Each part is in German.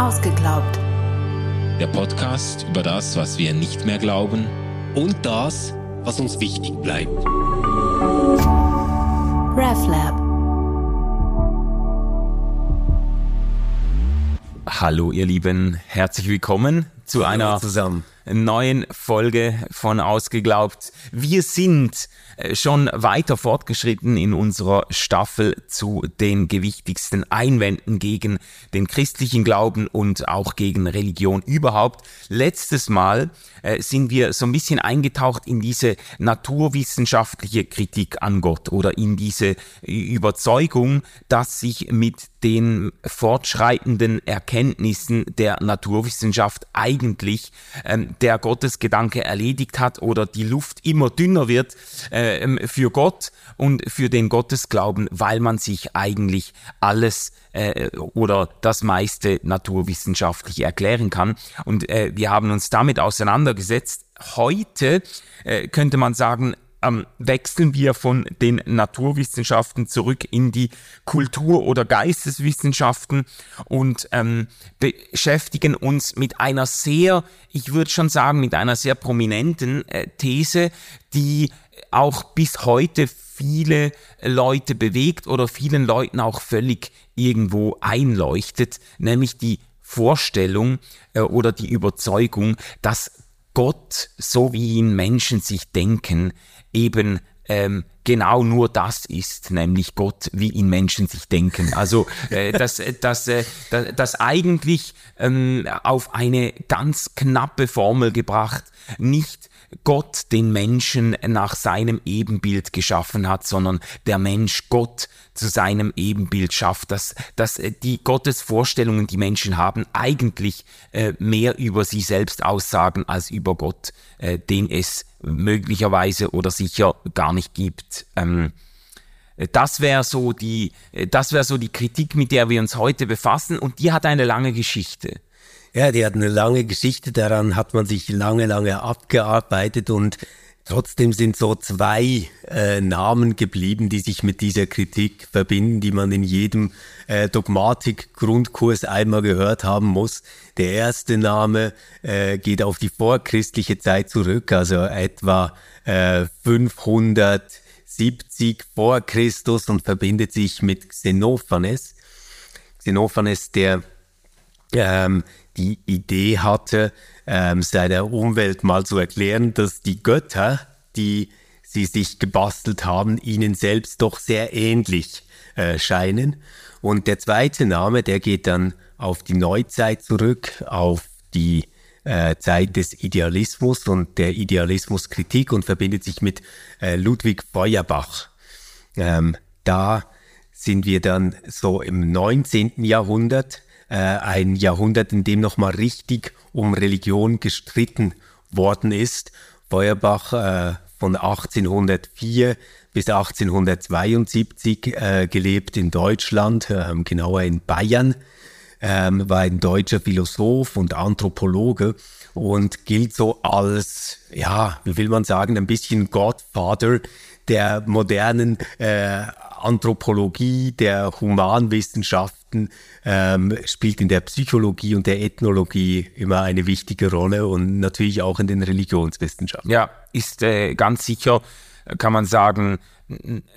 Ausgeglaubt. Der Podcast über das, was wir nicht mehr glauben und das, was uns wichtig bleibt. RefLab. Hallo ihr Lieben, herzlich willkommen zu einer zusammen. Neuen Folge von Ausgeglaubt. Wir sind äh, schon weiter fortgeschritten in unserer Staffel zu den gewichtigsten Einwänden gegen den christlichen Glauben und auch gegen Religion überhaupt. Letztes Mal äh, sind wir so ein bisschen eingetaucht in diese naturwissenschaftliche Kritik an Gott oder in diese Überzeugung, dass sich mit den fortschreitenden Erkenntnissen der Naturwissenschaft eigentlich ähm, der Gottesgedanke erledigt hat oder die Luft immer dünner wird äh, für Gott und für den Gottesglauben, weil man sich eigentlich alles äh, oder das meiste naturwissenschaftlich erklären kann. Und äh, wir haben uns damit auseinandergesetzt. Heute äh, könnte man sagen, ähm, wechseln wir von den Naturwissenschaften zurück in die Kultur- oder Geisteswissenschaften und ähm, beschäftigen uns mit einer sehr, ich würde schon sagen, mit einer sehr prominenten äh, These, die auch bis heute viele Leute bewegt oder vielen Leuten auch völlig irgendwo einleuchtet, nämlich die Vorstellung äh, oder die Überzeugung, dass Gott, so wie ihn Menschen sich denken, eben ähm, genau nur das ist, nämlich Gott, wie ihn Menschen sich denken. Also äh, dass, dass, äh, dass eigentlich ähm, auf eine ganz knappe Formel gebracht nicht Gott den Menschen nach seinem Ebenbild geschaffen hat, sondern der Mensch Gott zu seinem Ebenbild schafft, dass, dass äh, die Gottesvorstellungen, die Menschen haben, eigentlich äh, mehr über sie selbst aussagen als über Gott, äh, den es möglicherweise oder sicher gar nicht gibt. Ähm, das wäre so die, das wäre so die Kritik, mit der wir uns heute befassen und die hat eine lange Geschichte. Ja, die hat eine lange Geschichte, daran hat man sich lange, lange abgearbeitet und trotzdem sind so zwei äh, Namen geblieben, die sich mit dieser Kritik verbinden, die man in jedem äh, Dogmatik-Grundkurs einmal gehört haben muss. Der erste Name äh, geht auf die vorchristliche Zeit zurück, also etwa äh, 570 vor Christus und verbindet sich mit Xenophanes. Xenophanes, der ähm, die Idee hatte, ähm, seiner Umwelt mal zu erklären, dass die Götter, die sie sich gebastelt haben, ihnen selbst doch sehr ähnlich äh, scheinen. Und der zweite Name, der geht dann auf die Neuzeit zurück, auf die äh, Zeit des Idealismus und der Idealismuskritik und verbindet sich mit äh, Ludwig Feuerbach. Ähm, da sind wir dann so im 19. Jahrhundert äh, ein Jahrhundert, in dem nochmal richtig um Religion gestritten worden ist. Feuerbach äh, von 1804 bis 1872 äh, gelebt in Deutschland, äh, genauer in Bayern, ähm, war ein deutscher Philosoph und Anthropologe und gilt so als, ja, wie will man sagen, ein bisschen Godfather der modernen äh, Anthropologie, der Humanwissenschaften, ähm, spielt in der Psychologie und der Ethnologie immer eine wichtige Rolle und natürlich auch in den Religionswissenschaften. Ja, ist äh, ganz sicher, kann man sagen,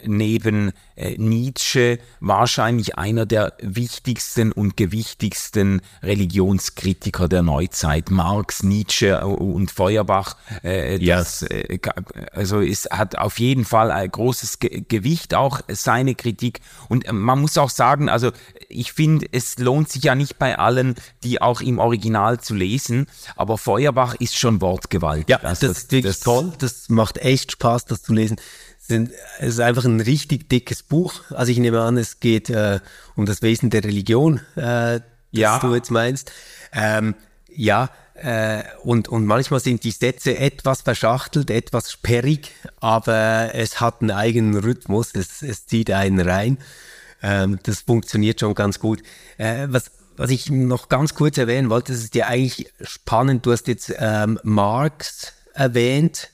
neben äh, Nietzsche wahrscheinlich einer der wichtigsten und gewichtigsten Religionskritiker der Neuzeit. Marx, Nietzsche und Feuerbach. Äh, das, ja. äh, also es hat auf jeden Fall ein großes Ge Gewicht, auch seine Kritik. Und äh, man muss auch sagen, also ich finde, es lohnt sich ja nicht bei allen, die auch im Original zu lesen, aber Feuerbach ist schon wortgewaltig. Ja, also das, das ist das, toll. Das macht echt Spaß, das zu lesen sind, es ist einfach ein richtig dickes Buch. Also ich nehme an, es geht äh, um das Wesen der Religion, äh, das ja. du jetzt meinst. Ähm, ja, äh, und, und manchmal sind die Sätze etwas verschachtelt, etwas sperrig, aber es hat einen eigenen Rhythmus, es, es zieht einen rein. Ähm, das funktioniert schon ganz gut. Äh, was, was ich noch ganz kurz erwähnen wollte, das ist ja eigentlich spannend. Du hast jetzt ähm, Marx erwähnt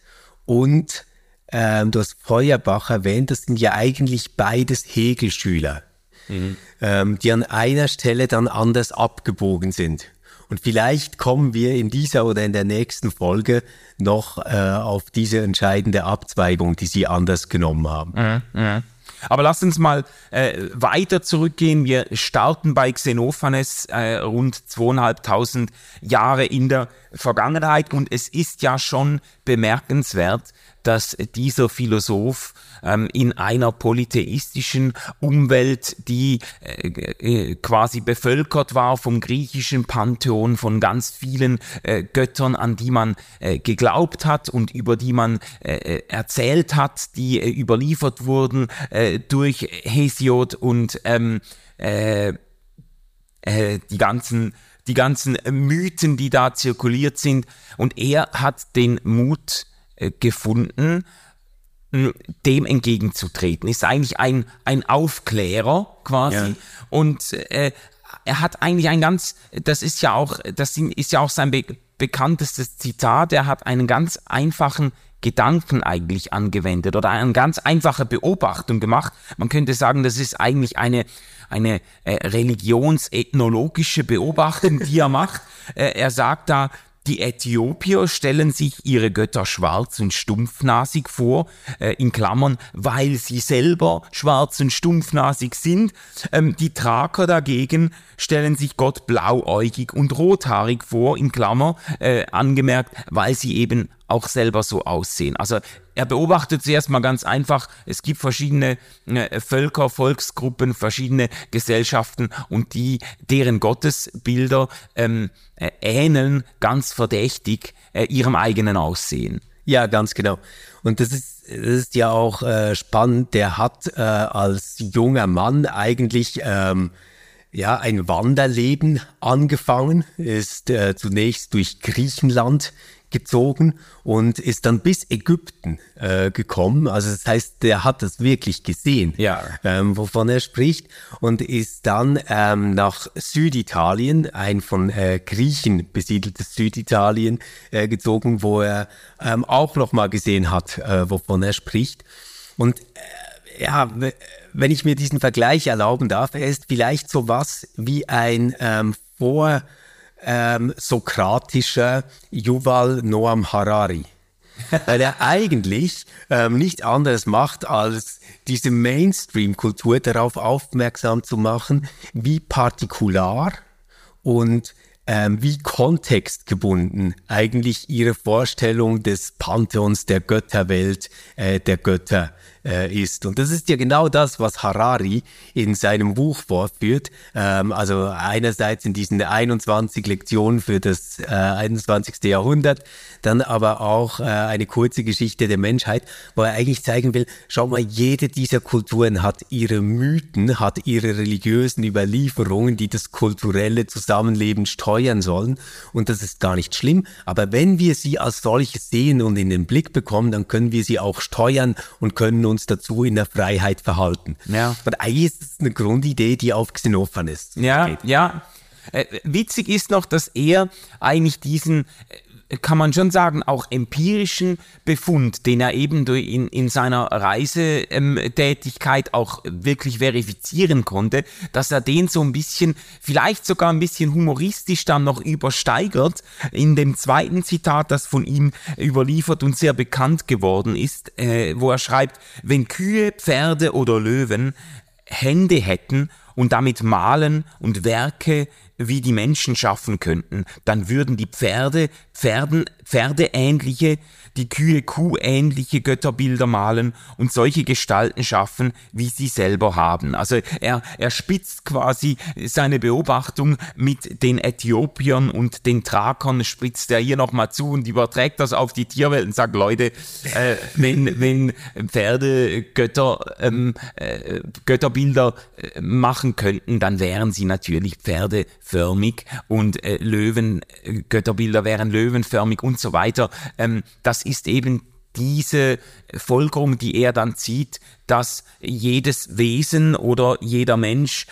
und ähm, du hast Feuerbach erwähnt, das sind ja eigentlich beides Hegel-Schüler. mhm. ähm, die an einer Stelle dann anders abgebogen sind. Und vielleicht kommen wir in dieser oder in der nächsten Folge noch äh, auf diese entscheidende Abzweigung, die Sie anders genommen haben. Mhm, mh. Aber lass uns mal äh, weiter zurückgehen. Wir starten bei Xenophanes äh, rund zweieinhalbtausend Jahre in der Vergangenheit und es ist ja schon bemerkenswert, dass dieser Philosoph ähm, in einer polytheistischen Umwelt, die äh, äh, quasi bevölkert war vom griechischen Pantheon, von ganz vielen äh, Göttern, an die man äh, geglaubt hat und über die man äh, äh, erzählt hat, die überliefert wurden durch Hesiod und ähm, die ganzen die ganzen Mythen, die da zirkuliert sind. Und er hat den Mut gefunden, dem entgegenzutreten. Ist eigentlich ein, ein Aufklärer quasi. Ja. Und äh, er hat eigentlich ein ganz, das ist ja auch, das ist ja auch sein be bekanntestes Zitat, er hat einen ganz einfachen Gedanken eigentlich angewendet oder eine ganz einfache Beobachtung gemacht. Man könnte sagen, das ist eigentlich eine, eine äh, religionsethnologische Beobachtung, die er macht. Äh, er sagt da, die Äthiopier stellen sich ihre Götter schwarz und stumpfnasig vor, äh, in Klammern, weil sie selber schwarz und stumpfnasig sind. Ähm, die Thraker dagegen stellen sich Gott blauäugig und rothaarig vor, in Klammer, äh, angemerkt, weil sie eben auch selber so aussehen. Also er beobachtet zuerst mal ganz einfach, es gibt verschiedene äh, Völker, Volksgruppen, verschiedene Gesellschaften und die, deren Gottesbilder ähm, äh, ähneln ganz verdächtig äh, ihrem eigenen Aussehen. Ja, ganz genau. Und das ist, das ist ja auch äh, spannend. Der hat äh, als junger Mann eigentlich ähm, ja ein Wanderleben angefangen, ist äh, zunächst durch Griechenland gezogen und ist dann bis Ägypten äh, gekommen. Also das heißt, der hat das wirklich gesehen, ja. ähm, wovon er spricht und ist dann ähm, nach Süditalien, ein von äh, Griechen besiedeltes Süditalien, äh, gezogen, wo er ähm, auch nochmal gesehen hat, äh, wovon er spricht. Und äh, ja, wenn ich mir diesen Vergleich erlauben darf, er ist vielleicht so was wie ein ähm, Vor- ähm, sokratischer Yuval Noam Harari. Weil er eigentlich ähm, nicht anderes macht, als diese Mainstream-Kultur darauf aufmerksam zu machen, wie partikular und ähm, wie kontextgebunden eigentlich ihre Vorstellung des Pantheons der Götterwelt, äh, der Götter äh, ist. Und das ist ja genau das, was Harari in seinem Buch vorführt. Ähm, also einerseits in diesen 21 Lektionen für das äh, 21. Jahrhundert, dann aber auch äh, eine kurze Geschichte der Menschheit, wo er eigentlich zeigen will, schau mal, jede dieser Kulturen hat ihre Mythen, hat ihre religiösen Überlieferungen, die das kulturelle Zusammenleben steuern sollen. Und das ist gar nicht schlimm. Aber wenn wir sie als solche sehen und in den Blick bekommen, dann können wir sie auch steuern und können uns dazu in der Freiheit verhalten. Ja. Und eigentlich ist es eine Grundidee, die auf Xenophanes Ja, geht. ja. Äh, witzig ist noch, dass er eigentlich diesen kann man schon sagen, auch empirischen Befund, den er eben in, in seiner Reisetätigkeit ähm, auch wirklich verifizieren konnte, dass er den so ein bisschen, vielleicht sogar ein bisschen humoristisch dann noch übersteigert in dem zweiten Zitat, das von ihm überliefert und sehr bekannt geworden ist, äh, wo er schreibt, wenn Kühe, Pferde oder Löwen Hände hätten und damit malen und Werke wie die Menschen schaffen könnten, dann würden die Pferde Pferden, Pferdeähnliche die Kühe kuhähnliche Götterbilder malen und solche Gestalten schaffen, wie sie selber haben. Also er, er spitzt quasi seine Beobachtung mit den Äthiopiern und den Thrakern, spitzt er hier nochmal zu und überträgt das auf die Tierwelt und sagt, Leute, äh, wenn, wenn Pferde Götter, ähm, äh, Götterbilder äh, machen könnten, dann wären sie natürlich pferdeförmig und äh, Löwen, äh, Götterbilder wären löwenförmig und so weiter. Ähm, das ist eben diese Folgerung, die er dann zieht, dass jedes Wesen oder jeder Mensch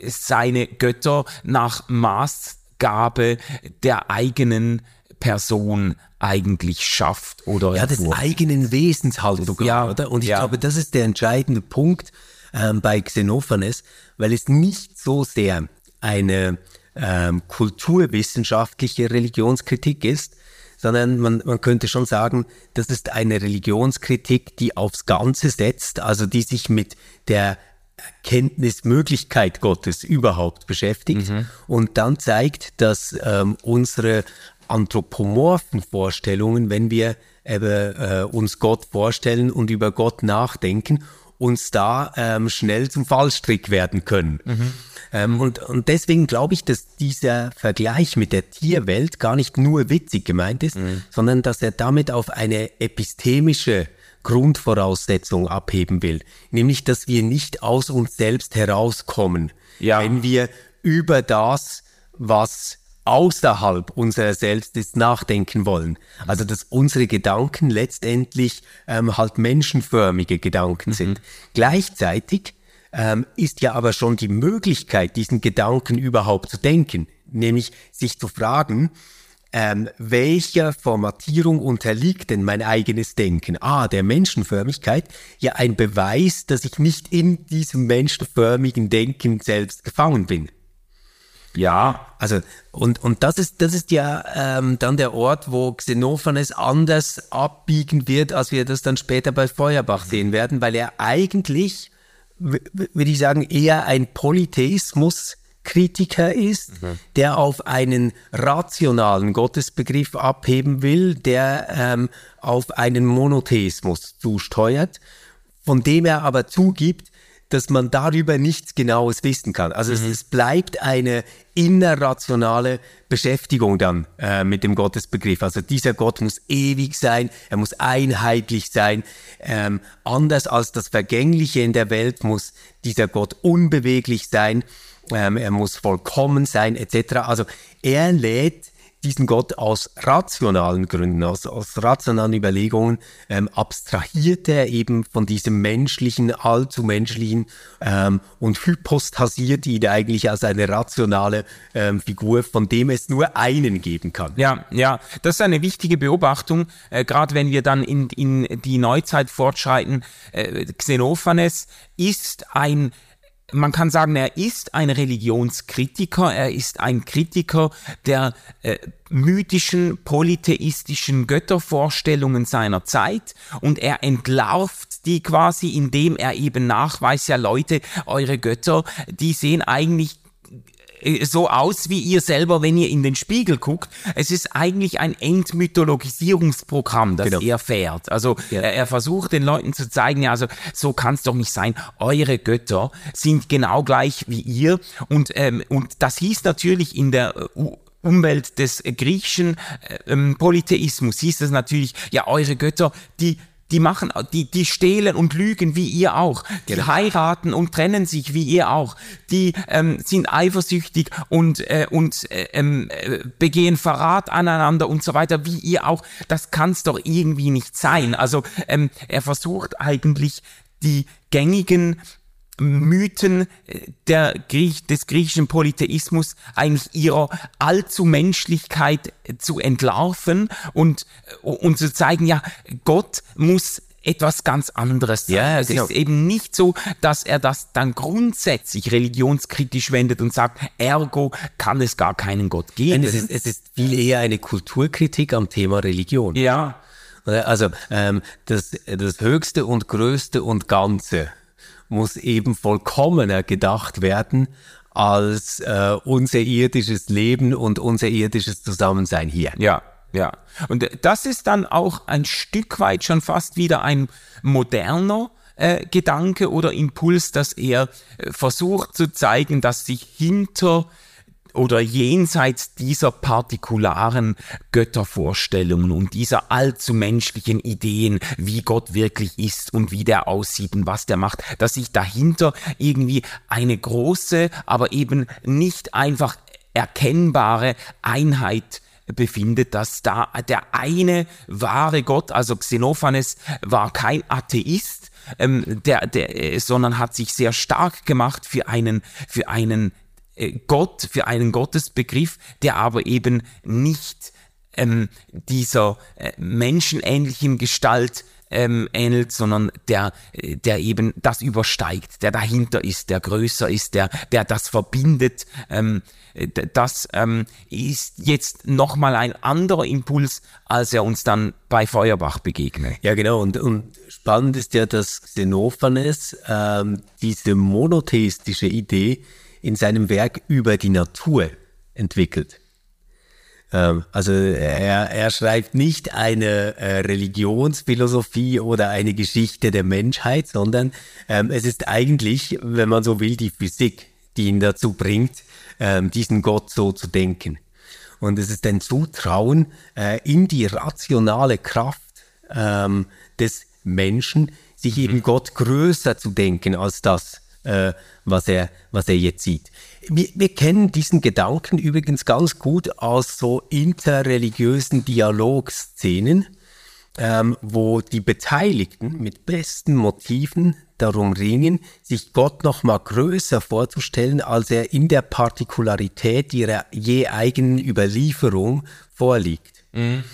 äh, seine Götter nach Maßgabe der eigenen Person eigentlich schafft oder ja des eigenen Wesens halt sogar, ja, oder und ich ja. glaube das ist der entscheidende Punkt ähm, bei Xenophanes, weil es nicht so sehr eine ähm, kulturwissenschaftliche Religionskritik ist, sondern man, man könnte schon sagen, das ist eine Religionskritik, die aufs Ganze setzt, also die sich mit der Erkenntnismöglichkeit Gottes überhaupt beschäftigt mhm. und dann zeigt, dass ähm, unsere anthropomorphen Vorstellungen, wenn wir äh, uns Gott vorstellen und über Gott nachdenken, uns da ähm, schnell zum Fallstrick werden können. Mhm. Ähm, und, und deswegen glaube ich, dass dieser Vergleich mit der Tierwelt gar nicht nur witzig gemeint ist, mhm. sondern dass er damit auf eine epistemische Grundvoraussetzung abheben will, nämlich dass wir nicht aus uns selbst herauskommen, ja. wenn wir über das, was außerhalb unserer selbst ist, nachdenken wollen. Also dass unsere Gedanken letztendlich ähm, halt menschenförmige Gedanken mhm. sind. Gleichzeitig ähm, ist ja aber schon die Möglichkeit, diesen Gedanken überhaupt zu denken, nämlich sich zu fragen, ähm, welcher Formatierung unterliegt denn mein eigenes Denken? Ah, der Menschenförmigkeit, ja ein Beweis, dass ich nicht in diesem menschenförmigen Denken selbst gefangen bin. Ja. Also, und, und das ist, das ist ja ähm, dann der Ort, wo Xenophanes anders abbiegen wird, als wir das dann später bei Feuerbach sehen werden, weil er eigentlich, würde ich sagen, eher ein Polytheismus Kritiker ist, mhm. der auf einen rationalen Gottesbegriff abheben will, der ähm, auf einen Monotheismus zusteuert, von dem er aber zugibt, dass man darüber nichts Genaues wissen kann. Also mhm. es, es, bleibt eine innerrationale Beschäftigung dann äh, mit dem Gottesbegriff. Also dieser Gott muss ewig sein, er muss einheitlich sein. Ähm, anders als das Vergängliche in der Welt muss dieser Gott unbeweglich sein. Ähm, er muss vollkommen sein etc. Also er lädt diesen Gott aus rationalen Gründen, aus, aus rationalen Überlegungen, ähm, abstrahiert er eben von diesem menschlichen, allzu menschlichen ähm, und hypostasiert ihn eigentlich als eine rationale ähm, Figur, von dem es nur einen geben kann. Ja, ja, das ist eine wichtige Beobachtung, äh, gerade wenn wir dann in, in die Neuzeit fortschreiten. Äh, Xenophanes ist ein man kann sagen, er ist ein Religionskritiker, er ist ein Kritiker der äh, mythischen, polytheistischen Göttervorstellungen seiner Zeit und er entlarvt die quasi, indem er eben nachweist, ja Leute, eure Götter, die sehen eigentlich so aus wie ihr selber, wenn ihr in den Spiegel guckt. Es ist eigentlich ein Entmythologisierungsprogramm, das genau. er fährt. Also ja. er, er, versucht den Leuten zu zeigen, ja, also so kann es doch nicht sein. Eure Götter sind genau gleich wie ihr. Und, ähm, und das hieß natürlich in der uh, Umwelt des griechischen äh, ähm, Polytheismus hieß es natürlich, ja, eure Götter, die die machen, die, die stehlen und lügen wie ihr auch. Die genau. heiraten und trennen sich wie ihr auch. Die ähm, sind eifersüchtig und, äh, und äh, ähm, äh, begehen Verrat aneinander und so weiter wie ihr auch. Das kann's doch irgendwie nicht sein. Also ähm, er versucht eigentlich die gängigen Mythen äh, der Griech, des griechischen Polytheismus eigentlich ihrer allzu Menschlichkeit äh, zu entlarven und, äh, und zu zeigen, ja, Gott muss etwas ganz anderes sein. Ja, es genau. ist eben nicht so, dass er das dann grundsätzlich religionskritisch wendet und sagt, ergo kann es gar keinen Gott geben. Es ist, es ist viel eher eine Kulturkritik am Thema Religion. Ja. Also ähm, das, das Höchste und Größte und Ganze muss eben vollkommener gedacht werden als äh, unser irdisches Leben und unser irdisches Zusammensein hier. Ja, ja. Und das ist dann auch ein Stück weit schon fast wieder ein moderner äh, Gedanke oder Impuls, dass er äh, versucht zu zeigen, dass sich hinter oder jenseits dieser partikularen Göttervorstellungen und dieser allzu menschlichen Ideen, wie Gott wirklich ist und wie der aussieht und was der macht, dass sich dahinter irgendwie eine große, aber eben nicht einfach erkennbare Einheit befindet, dass da der eine wahre Gott, also Xenophanes, war kein Atheist, ähm, der, der, sondern hat sich sehr stark gemacht für einen, für einen äh, Gott, für einen Gottesbegriff, der aber eben nicht ähm, dieser äh, menschenähnlichen Gestalt ähm, ähnelt, sondern der, äh, der eben das übersteigt, der dahinter ist, der größer ist, der, der das verbindet. Ähm, das ähm, ist jetzt nochmal ein anderer Impuls, als er uns dann bei Feuerbach begegnet. Ja, genau. Und, und spannend ist ja, dass Xenophanes ähm, diese monotheistische Idee in seinem Werk über die Natur entwickelt. Ähm, also er, er schreibt nicht eine äh, Religionsphilosophie oder eine Geschichte der Menschheit, sondern ähm, es ist eigentlich, wenn man so will, die Physik, die ihn dazu bringt, ähm, diesen Gott so zu denken. Und es ist ein Zutrauen äh, in die rationale Kraft ähm, des Menschen, sich eben mhm. Gott größer zu denken als das, äh, was, er, was er jetzt sieht. Wir, wir kennen diesen Gedanken übrigens ganz gut aus so interreligiösen Dialogszenen, ähm, wo die Beteiligten mit besten Motiven darum ringen, sich Gott noch mal größer vorzustellen, als er in der Partikularität ihrer je eigenen Überlieferung vorliegt. Mhm.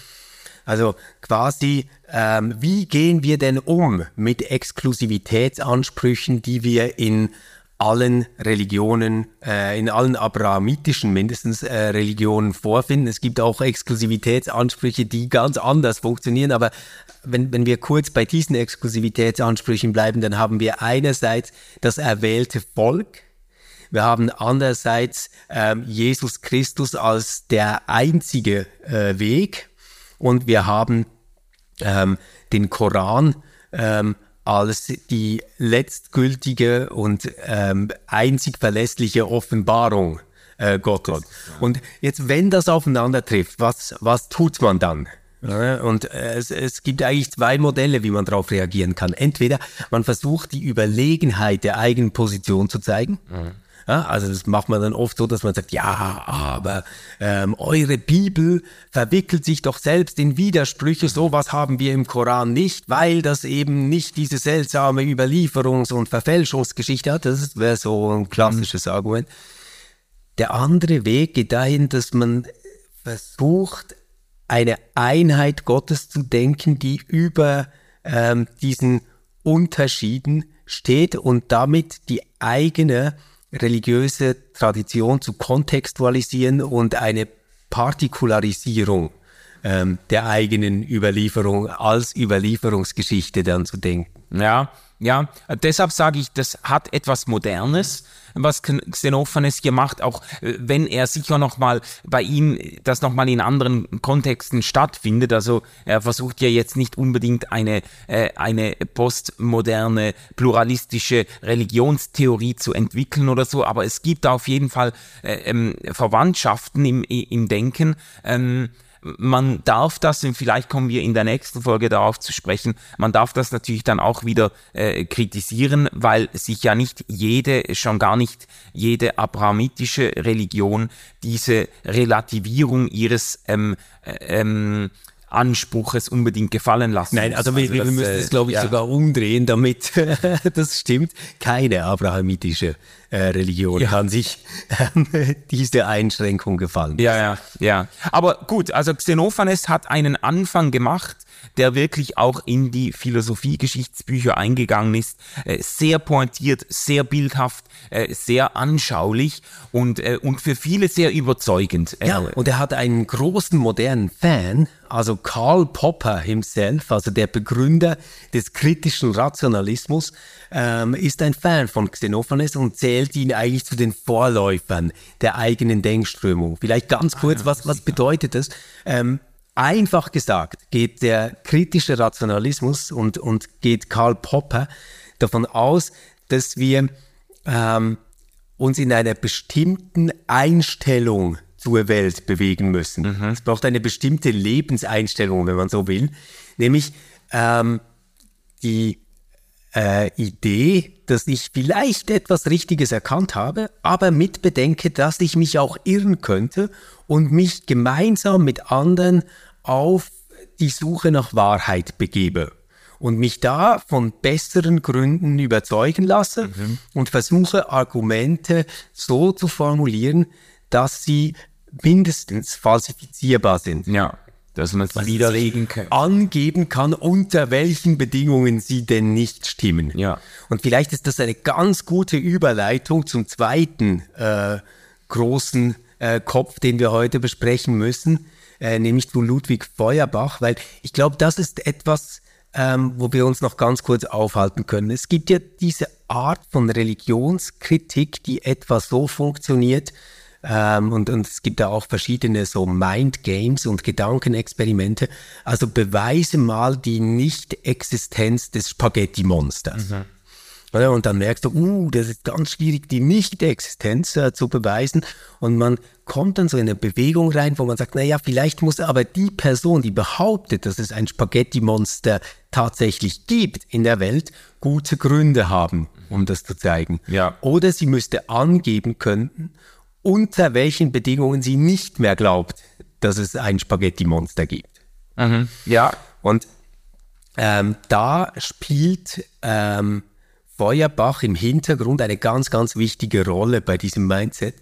Also quasi, ähm, wie gehen wir denn um mit Exklusivitätsansprüchen, die wir in allen Religionen, äh, in allen abrahamitischen mindestens äh, Religionen vorfinden. Es gibt auch Exklusivitätsansprüche, die ganz anders funktionieren, aber wenn, wenn wir kurz bei diesen Exklusivitätsansprüchen bleiben, dann haben wir einerseits das erwählte Volk, wir haben andererseits ähm, Jesus Christus als der einzige äh, Weg und wir haben ähm, den Koran ähm, als die letztgültige und ähm, einzig verlässliche Offenbarung äh, Gottes. Und jetzt, wenn das aufeinander trifft, was, was tut man dann? Und äh, es, es gibt eigentlich zwei Modelle, wie man darauf reagieren kann. Entweder man versucht, die Überlegenheit der eigenen Position zu zeigen. Mhm ja, also das macht man dann oft so, dass man sagt, ja, aber ähm, eure Bibel verwickelt sich doch selbst in Widersprüche, sowas haben wir im Koran nicht, weil das eben nicht diese seltsame Überlieferungs- und Verfälschungsgeschichte hat. Das wäre so ein klassisches mhm. Argument. Der andere Weg geht dahin, dass man versucht, eine Einheit Gottes zu denken, die über ähm, diesen Unterschieden steht und damit die eigene religiöse Tradition zu kontextualisieren und eine Partikularisierung ähm, der eigenen Überlieferung als Überlieferungsgeschichte dann zu denken. Ja, ja, deshalb sage ich, das hat etwas Modernes, was Xenophanes hier macht, auch äh, wenn er sicher nochmal bei ihm das nochmal in anderen Kontexten stattfindet. Also er versucht ja jetzt nicht unbedingt eine, äh, eine postmoderne, pluralistische Religionstheorie zu entwickeln oder so, aber es gibt auf jeden Fall äh, ähm, Verwandtschaften im, im Denken. Ähm, man darf das, und vielleicht kommen wir in der nächsten Folge darauf zu sprechen, man darf das natürlich dann auch wieder äh, kritisieren, weil sich ja nicht jede, schon gar nicht jede abrahamitische Religion diese Relativierung ihres ähm, äh, ähm, Anspruches unbedingt gefallen lassen. Nein, also wir, also wir müssen es, äh, glaube ich, ja. sogar umdrehen, damit das stimmt. Keine abrahamitische äh, Religion ja. kann sich äh, diese Einschränkung gefallen. Ja, ja, ja. Aber gut, also Xenophanes hat einen Anfang gemacht, der wirklich auch in die Philosophie-Geschichtsbücher eingegangen ist. Äh, sehr pointiert, sehr bildhaft, äh, sehr anschaulich und, äh, und für viele sehr überzeugend. Ja, und er hat einen großen modernen Fan, also Karl Popper himself, also der Begründer des kritischen Rationalismus, ähm, ist ein Fan von Xenophanes und zählt ihn eigentlich zu den Vorläufern der eigenen Denkströmung. Vielleicht ganz ah kurz, was, was bedeutet das? Ähm, Einfach gesagt geht der kritische Rationalismus und, und geht Karl Popper davon aus, dass wir ähm, uns in einer bestimmten Einstellung zur Welt bewegen müssen. Mhm. Es braucht eine bestimmte Lebenseinstellung, wenn man so will, nämlich ähm, die äh, Idee, dass ich vielleicht etwas Richtiges erkannt habe, aber mit bedenke, dass ich mich auch irren könnte und mich gemeinsam mit anderen auf die Suche nach Wahrheit begebe und mich da von besseren Gründen überzeugen lasse mhm. und versuche Argumente so zu formulieren, dass sie mindestens falsifizierbar sind. Ja. dass man es widerlegen kann. Angeben kann, unter welchen Bedingungen sie denn nicht stimmen. Ja. Und vielleicht ist das eine ganz gute Überleitung zum zweiten äh, großen äh, Kopf, den wir heute besprechen müssen, äh, nämlich zu Ludwig Feuerbach, weil ich glaube, das ist etwas, ähm, wo wir uns noch ganz kurz aufhalten können. Es gibt ja diese Art von Religionskritik, die etwa so funktioniert, ähm, und, und es gibt da auch verschiedene so Mind Games und Gedankenexperimente. Also beweise mal die Nicht-Existenz des Spaghetti-Monsters. Mhm. Und dann merkst du, uh, das ist ganz schwierig, die Nicht-Existenz äh, zu beweisen. Und man kommt dann so in eine Bewegung rein, wo man sagt, naja, vielleicht muss aber die Person, die behauptet, dass es ein Spaghetti-Monster tatsächlich gibt in der Welt, gute Gründe haben, um das zu zeigen. Ja. Oder sie müsste angeben können, unter welchen Bedingungen sie nicht mehr glaubt, dass es ein Spaghetti-Monster gibt. Mhm. Ja. Und ähm, da spielt ähm, Feuerbach im Hintergrund eine ganz, ganz wichtige Rolle bei diesem Mindset,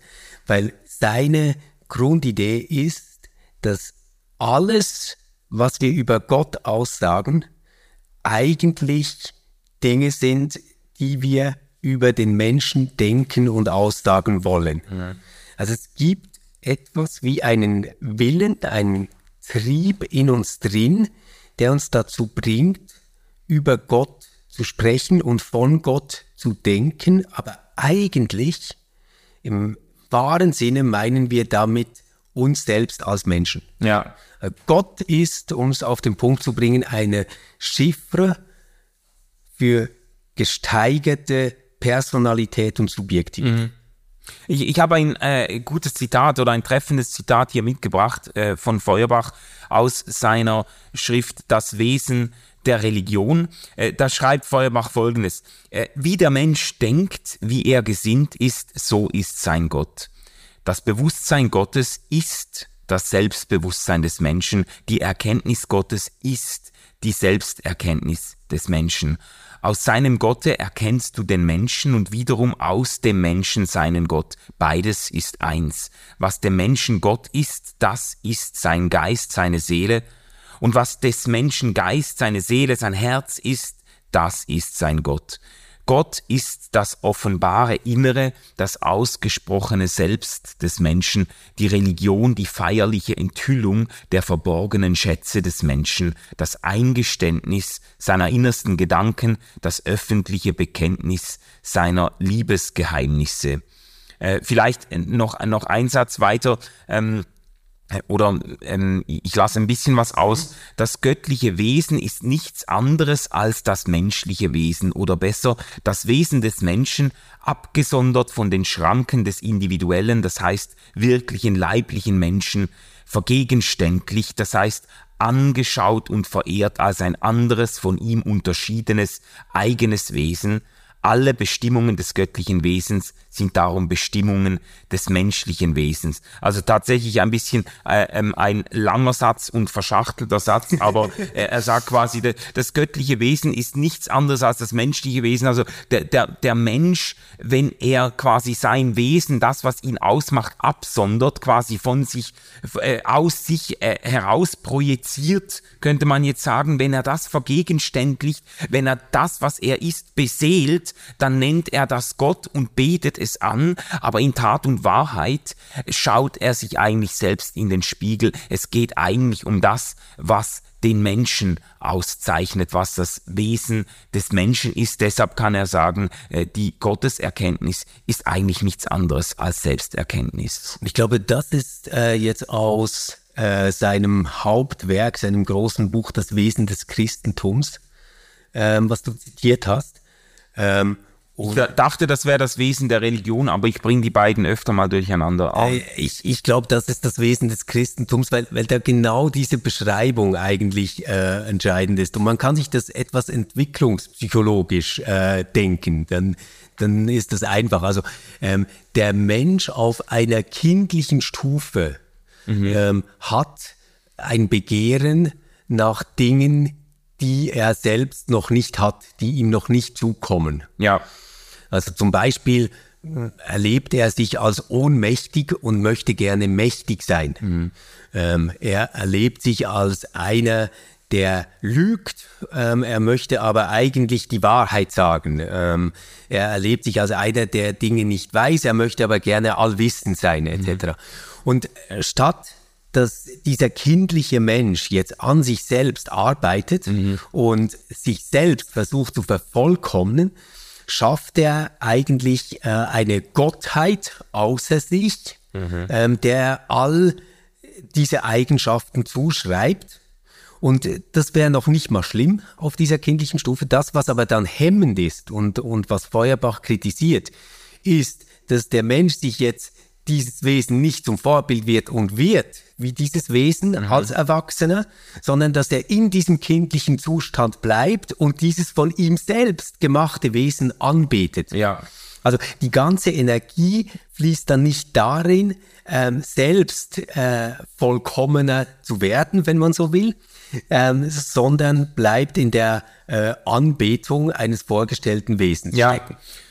weil seine Grundidee ist, dass alles, was wir über Gott aussagen, eigentlich Dinge sind, die wir über den Menschen denken und aussagen wollen. Mhm. Also es gibt etwas wie einen Willen, einen Trieb in uns drin, der uns dazu bringt, über Gott zu sprechen und von Gott zu denken, aber eigentlich im wahren Sinne meinen wir damit uns selbst als Menschen. Ja. Äh, Gott ist, um es auf den Punkt zu bringen, eine Chiffre für gesteigerte Personalität und Subjektivität. Mhm. Ich, ich habe ein äh, gutes Zitat oder ein treffendes Zitat hier mitgebracht äh, von Feuerbach aus seiner Schrift Das Wesen der Religion. Äh, da schreibt Feuerbach folgendes. Äh, wie der Mensch denkt, wie er gesinnt ist, so ist sein Gott. Das Bewusstsein Gottes ist das Selbstbewusstsein des Menschen. Die Erkenntnis Gottes ist die Selbsterkenntnis des Menschen. Aus seinem Gotte erkennst du den Menschen und wiederum aus dem Menschen seinen Gott. Beides ist eins. Was dem Menschen Gott ist, das ist sein Geist, seine Seele und was des Menschen Geist, seine Seele, sein Herz ist, das ist sein Gott. Gott ist das offenbare Innere, das ausgesprochene Selbst des Menschen, die Religion, die feierliche Enthüllung der verborgenen Schätze des Menschen, das Eingeständnis seiner innersten Gedanken, das öffentliche Bekenntnis seiner Liebesgeheimnisse. Äh, vielleicht noch, noch ein Satz weiter. Ähm, äh, oder ähm, ich lasse ein bisschen was aus, das göttliche Wesen ist nichts anderes als das menschliche Wesen oder besser das Wesen des Menschen abgesondert von den Schranken des individuellen, das heißt wirklichen leiblichen Menschen, vergegenständlich, das heißt angeschaut und verehrt als ein anderes von ihm unterschiedenes eigenes Wesen, alle Bestimmungen des göttlichen Wesens sind darum Bestimmungen des menschlichen Wesens. Also tatsächlich ein bisschen äh, ähm, ein langer Satz und verschachtelter Satz, aber äh, er sagt quasi, de, das göttliche Wesen ist nichts anderes als das menschliche Wesen. Also der, der, der Mensch, wenn er quasi sein Wesen, das, was ihn ausmacht, absondert, quasi von sich, äh, aus sich äh, heraus projiziert, könnte man jetzt sagen, wenn er das vergegenständlicht, wenn er das, was er ist, beseelt, dann nennt er das Gott und betet es an, aber in Tat und Wahrheit schaut er sich eigentlich selbst in den Spiegel. Es geht eigentlich um das, was den Menschen auszeichnet, was das Wesen des Menschen ist. Deshalb kann er sagen, äh, die Gotteserkenntnis ist eigentlich nichts anderes als Selbsterkenntnis. Ich glaube, das ist äh, jetzt aus äh, seinem Hauptwerk, seinem großen Buch Das Wesen des Christentums, ähm, was du zitiert hast. Ähm, ich dachte, das wäre das Wesen der Religion, aber ich bringe die beiden öfter mal durcheinander. Äh, ich ich glaube, das ist das Wesen des Christentums, weil, weil da genau diese Beschreibung eigentlich äh, entscheidend ist. Und man kann sich das etwas entwicklungspsychologisch äh, denken. Dann, dann ist das einfach. Also ähm, der Mensch auf einer kindlichen Stufe mhm. ähm, hat ein Begehren nach Dingen, die er selbst noch nicht hat, die ihm noch nicht zukommen. Ja. Also zum Beispiel erlebt er sich als ohnmächtig und möchte gerne mächtig sein. Mhm. Ähm, er erlebt sich als einer, der lügt, ähm, er möchte aber eigentlich die Wahrheit sagen. Ähm, er erlebt sich als einer, der Dinge nicht weiß, er möchte aber gerne allwissend sein, etc. Mhm. Und äh, statt dass dieser kindliche Mensch jetzt an sich selbst arbeitet mhm. und sich selbst versucht zu vervollkommnen, schafft er eigentlich äh, eine Gottheit außer sich, mhm. ähm, der all diese Eigenschaften zuschreibt. Und das wäre noch nicht mal schlimm auf dieser kindlichen Stufe. Das, was aber dann hemmend ist und, und was Feuerbach kritisiert, ist, dass der Mensch sich jetzt dieses Wesen nicht zum Vorbild wird und wird, wie dieses Wesen mhm. als Erwachsener, sondern dass er in diesem kindlichen Zustand bleibt und dieses von ihm selbst gemachte Wesen anbetet. Ja. Also die ganze Energie fließt dann nicht darin, ähm, selbst äh, vollkommener zu werden, wenn man so will, ähm, sondern bleibt in der äh, Anbetung eines vorgestellten Wesens ja.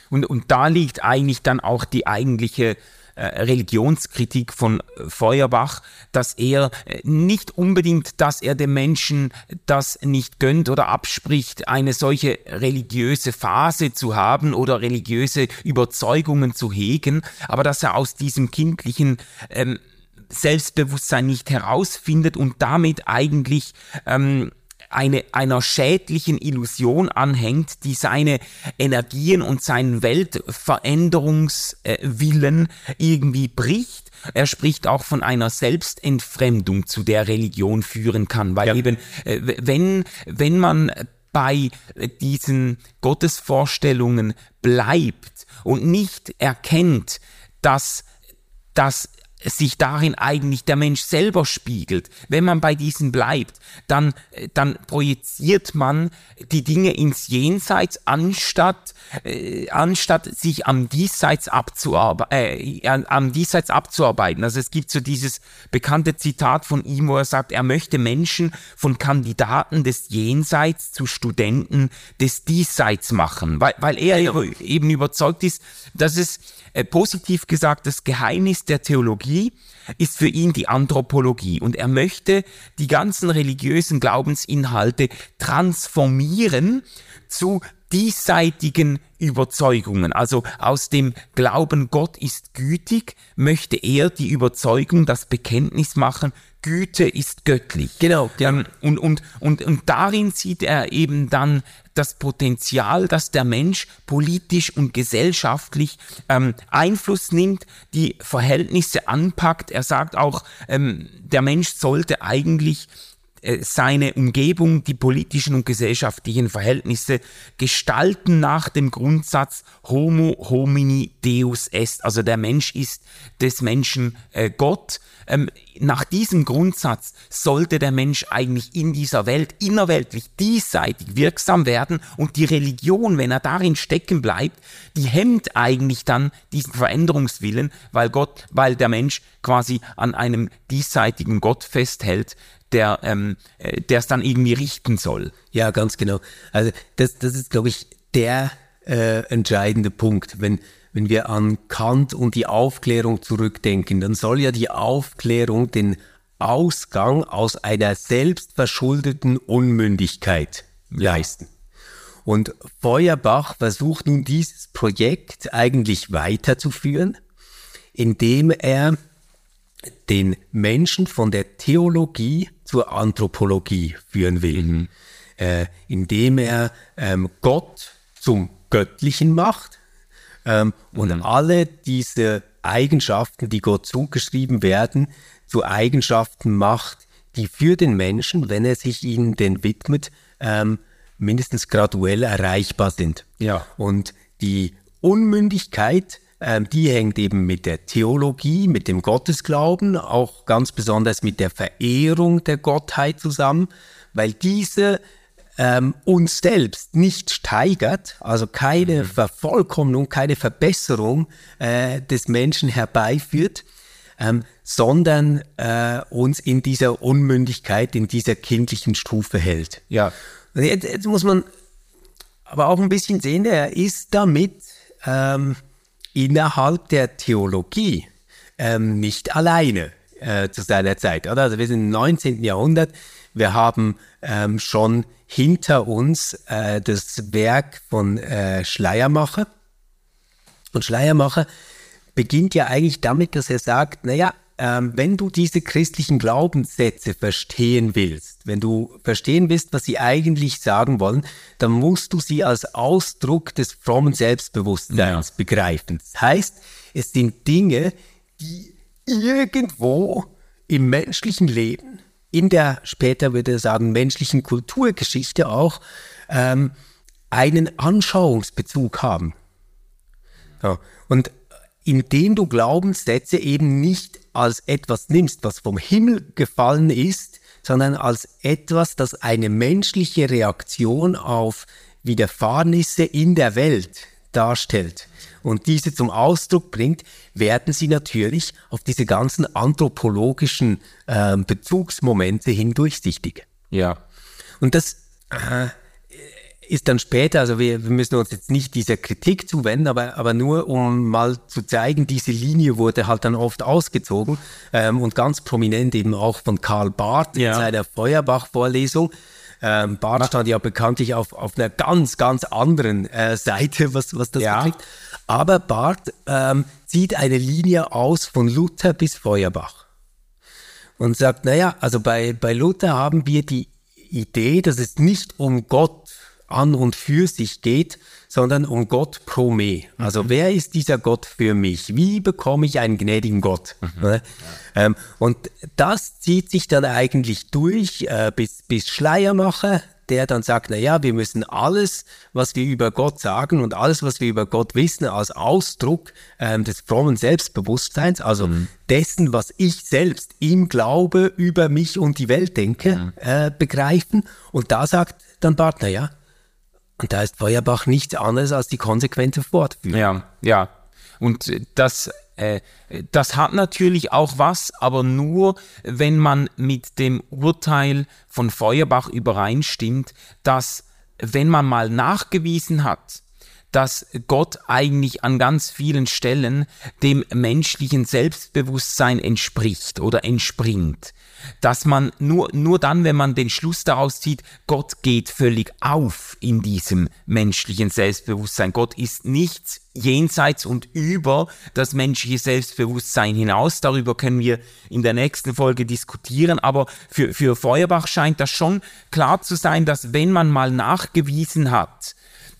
Und, und da liegt eigentlich dann auch die eigentliche Religionskritik von äh, Feuerbach, dass er äh, nicht unbedingt, dass er dem Menschen das nicht gönnt oder abspricht, eine solche religiöse Phase zu haben oder religiöse Überzeugungen zu hegen, aber dass er aus diesem kindlichen ähm, Selbstbewusstsein nicht herausfindet und damit eigentlich ähm, eine, einer schädlichen Illusion anhängt, die seine Energien und seinen Weltveränderungswillen irgendwie bricht. Er spricht auch von einer Selbstentfremdung, zu der Religion führen kann, weil ja. eben, äh, wenn, wenn man bei diesen Gottesvorstellungen bleibt und nicht erkennt, dass das sich darin eigentlich der Mensch selber spiegelt. Wenn man bei diesen bleibt, dann, äh, dann projiziert man die Dinge ins Jenseits, anstatt, äh, anstatt sich am Diesseits, abzuarbe äh, am Diesseits abzuarbeiten. Also es gibt so dieses bekannte Zitat von ihm, wo er sagt, er möchte Menschen von Kandidaten des Jenseits zu Studenten des Diesseits machen, weil, weil er eben überzeugt ist, dass es äh, positiv gesagt das Geheimnis der Theologie ist für ihn die Anthropologie und er möchte die ganzen religiösen Glaubensinhalte transformieren zu diesseitigen Überzeugungen. Also aus dem Glauben, Gott ist gütig, möchte er die Überzeugung, das Bekenntnis machen, Güte ist göttlich. Genau. Ja. Ähm, und, und, und, und darin sieht er eben dann das Potenzial, dass der Mensch politisch und gesellschaftlich ähm, Einfluss nimmt, die Verhältnisse anpackt. Er sagt auch, ähm, der Mensch sollte eigentlich seine Umgebung, die politischen und gesellschaftlichen Verhältnisse gestalten nach dem Grundsatz Homo homini Deus est, also der Mensch ist des Menschen äh, Gott. Ähm, nach diesem Grundsatz sollte der Mensch eigentlich in dieser Welt innerweltlich diesseitig wirksam werden und die Religion, wenn er darin stecken bleibt, die hemmt eigentlich dann diesen Veränderungswillen, weil Gott, weil der Mensch quasi an einem diesseitigen Gott festhält, der ähm, äh, der es dann irgendwie richten soll. Ja, ganz genau. Also das, das ist, glaube ich, der äh, entscheidende Punkt. Wenn, wenn wir an Kant und die Aufklärung zurückdenken, dann soll ja die Aufklärung den Ausgang aus einer selbstverschuldeten Unmündigkeit leisten. Und Feuerbach versucht nun dieses Projekt eigentlich weiterzuführen, indem er den Menschen von der Theologie zur Anthropologie führen will, mhm. äh, indem er ähm, Gott zum Göttlichen macht ähm, mhm. und alle diese Eigenschaften, die Gott zugeschrieben werden, zu Eigenschaften macht, die für den Menschen, wenn er sich ihnen denn widmet, ähm, mindestens graduell erreichbar sind. Ja. Und die Unmündigkeit ähm, die hängt eben mit der Theologie, mit dem Gottesglauben, auch ganz besonders mit der Verehrung der Gottheit zusammen, weil diese ähm, uns selbst nicht steigert, also keine mhm. Vervollkommnung, keine Verbesserung äh, des Menschen herbeiführt, ähm, sondern äh, uns in dieser Unmündigkeit, in dieser kindlichen Stufe hält. Ja. Jetzt, jetzt muss man aber auch ein bisschen sehen, er ist damit ähm, innerhalb der Theologie ähm, nicht alleine äh, zu seiner Zeit. Oder? Also wir sind im 19. Jahrhundert, wir haben ähm, schon hinter uns äh, das Werk von äh, Schleiermacher. Und Schleiermacher beginnt ja eigentlich damit, dass er sagt, naja, ähm, wenn du diese christlichen Glaubenssätze verstehen willst, wenn du verstehen willst, was sie eigentlich sagen wollen, dann musst du sie als Ausdruck des frommen Selbstbewusstseins ja. begreifen. Das heißt, es sind Dinge, die irgendwo im menschlichen Leben, in der später würde er sagen menschlichen Kulturgeschichte auch, ähm, einen Anschauungsbezug haben. Ja. Und indem du Glaubenssätze eben nicht als etwas nimmst, was vom Himmel gefallen ist, sondern als etwas, das eine menschliche Reaktion auf Widerfahrnisse in der Welt darstellt und diese zum Ausdruck bringt, werden sie natürlich auf diese ganzen anthropologischen äh, Bezugsmomente hindurchsichtig. Ja. Und das äh, ist dann später, also wir, wir müssen uns jetzt nicht dieser Kritik zuwenden, aber, aber nur um mal zu zeigen, diese Linie wurde halt dann oft ausgezogen ähm, und ganz prominent eben auch von Karl Barth ja. in seiner Feuerbach-Vorlesung. Ähm, Barth stand ja bekanntlich auf, auf einer ganz, ganz anderen äh, Seite, was, was das ja. betrifft. Aber Barth ähm, zieht eine Linie aus von Luther bis Feuerbach und sagt, naja, also bei, bei Luther haben wir die Idee, dass es nicht um Gott an und für sich geht, sondern um Gott pro me. Also mhm. wer ist dieser Gott für mich? Wie bekomme ich einen gnädigen Gott? Mhm. Ne? Ja. Ähm, und das zieht sich dann eigentlich durch äh, bis, bis Schleiermacher, der dann sagt, na ja, wir müssen alles, was wir über Gott sagen und alles, was wir über Gott wissen, als Ausdruck ähm, des frommen Selbstbewusstseins, also mhm. dessen, was ich selbst im Glaube über mich und die Welt denke, mhm. äh, begreifen. Und da sagt dann Bart, na ja, und da ist Feuerbach nichts anderes als die konsequente Fortführung. Ja, ja. Und das, äh, das hat natürlich auch was, aber nur, wenn man mit dem Urteil von Feuerbach übereinstimmt, dass wenn man mal nachgewiesen hat, dass Gott eigentlich an ganz vielen Stellen dem menschlichen Selbstbewusstsein entspricht oder entspringt, dass man nur, nur dann, wenn man den Schluss daraus zieht, Gott geht völlig auf in diesem menschlichen Selbstbewusstsein. Gott ist nichts jenseits und über das menschliche Selbstbewusstsein hinaus. Darüber können wir in der nächsten Folge diskutieren. Aber für, für Feuerbach scheint das schon klar zu sein, dass wenn man mal nachgewiesen hat,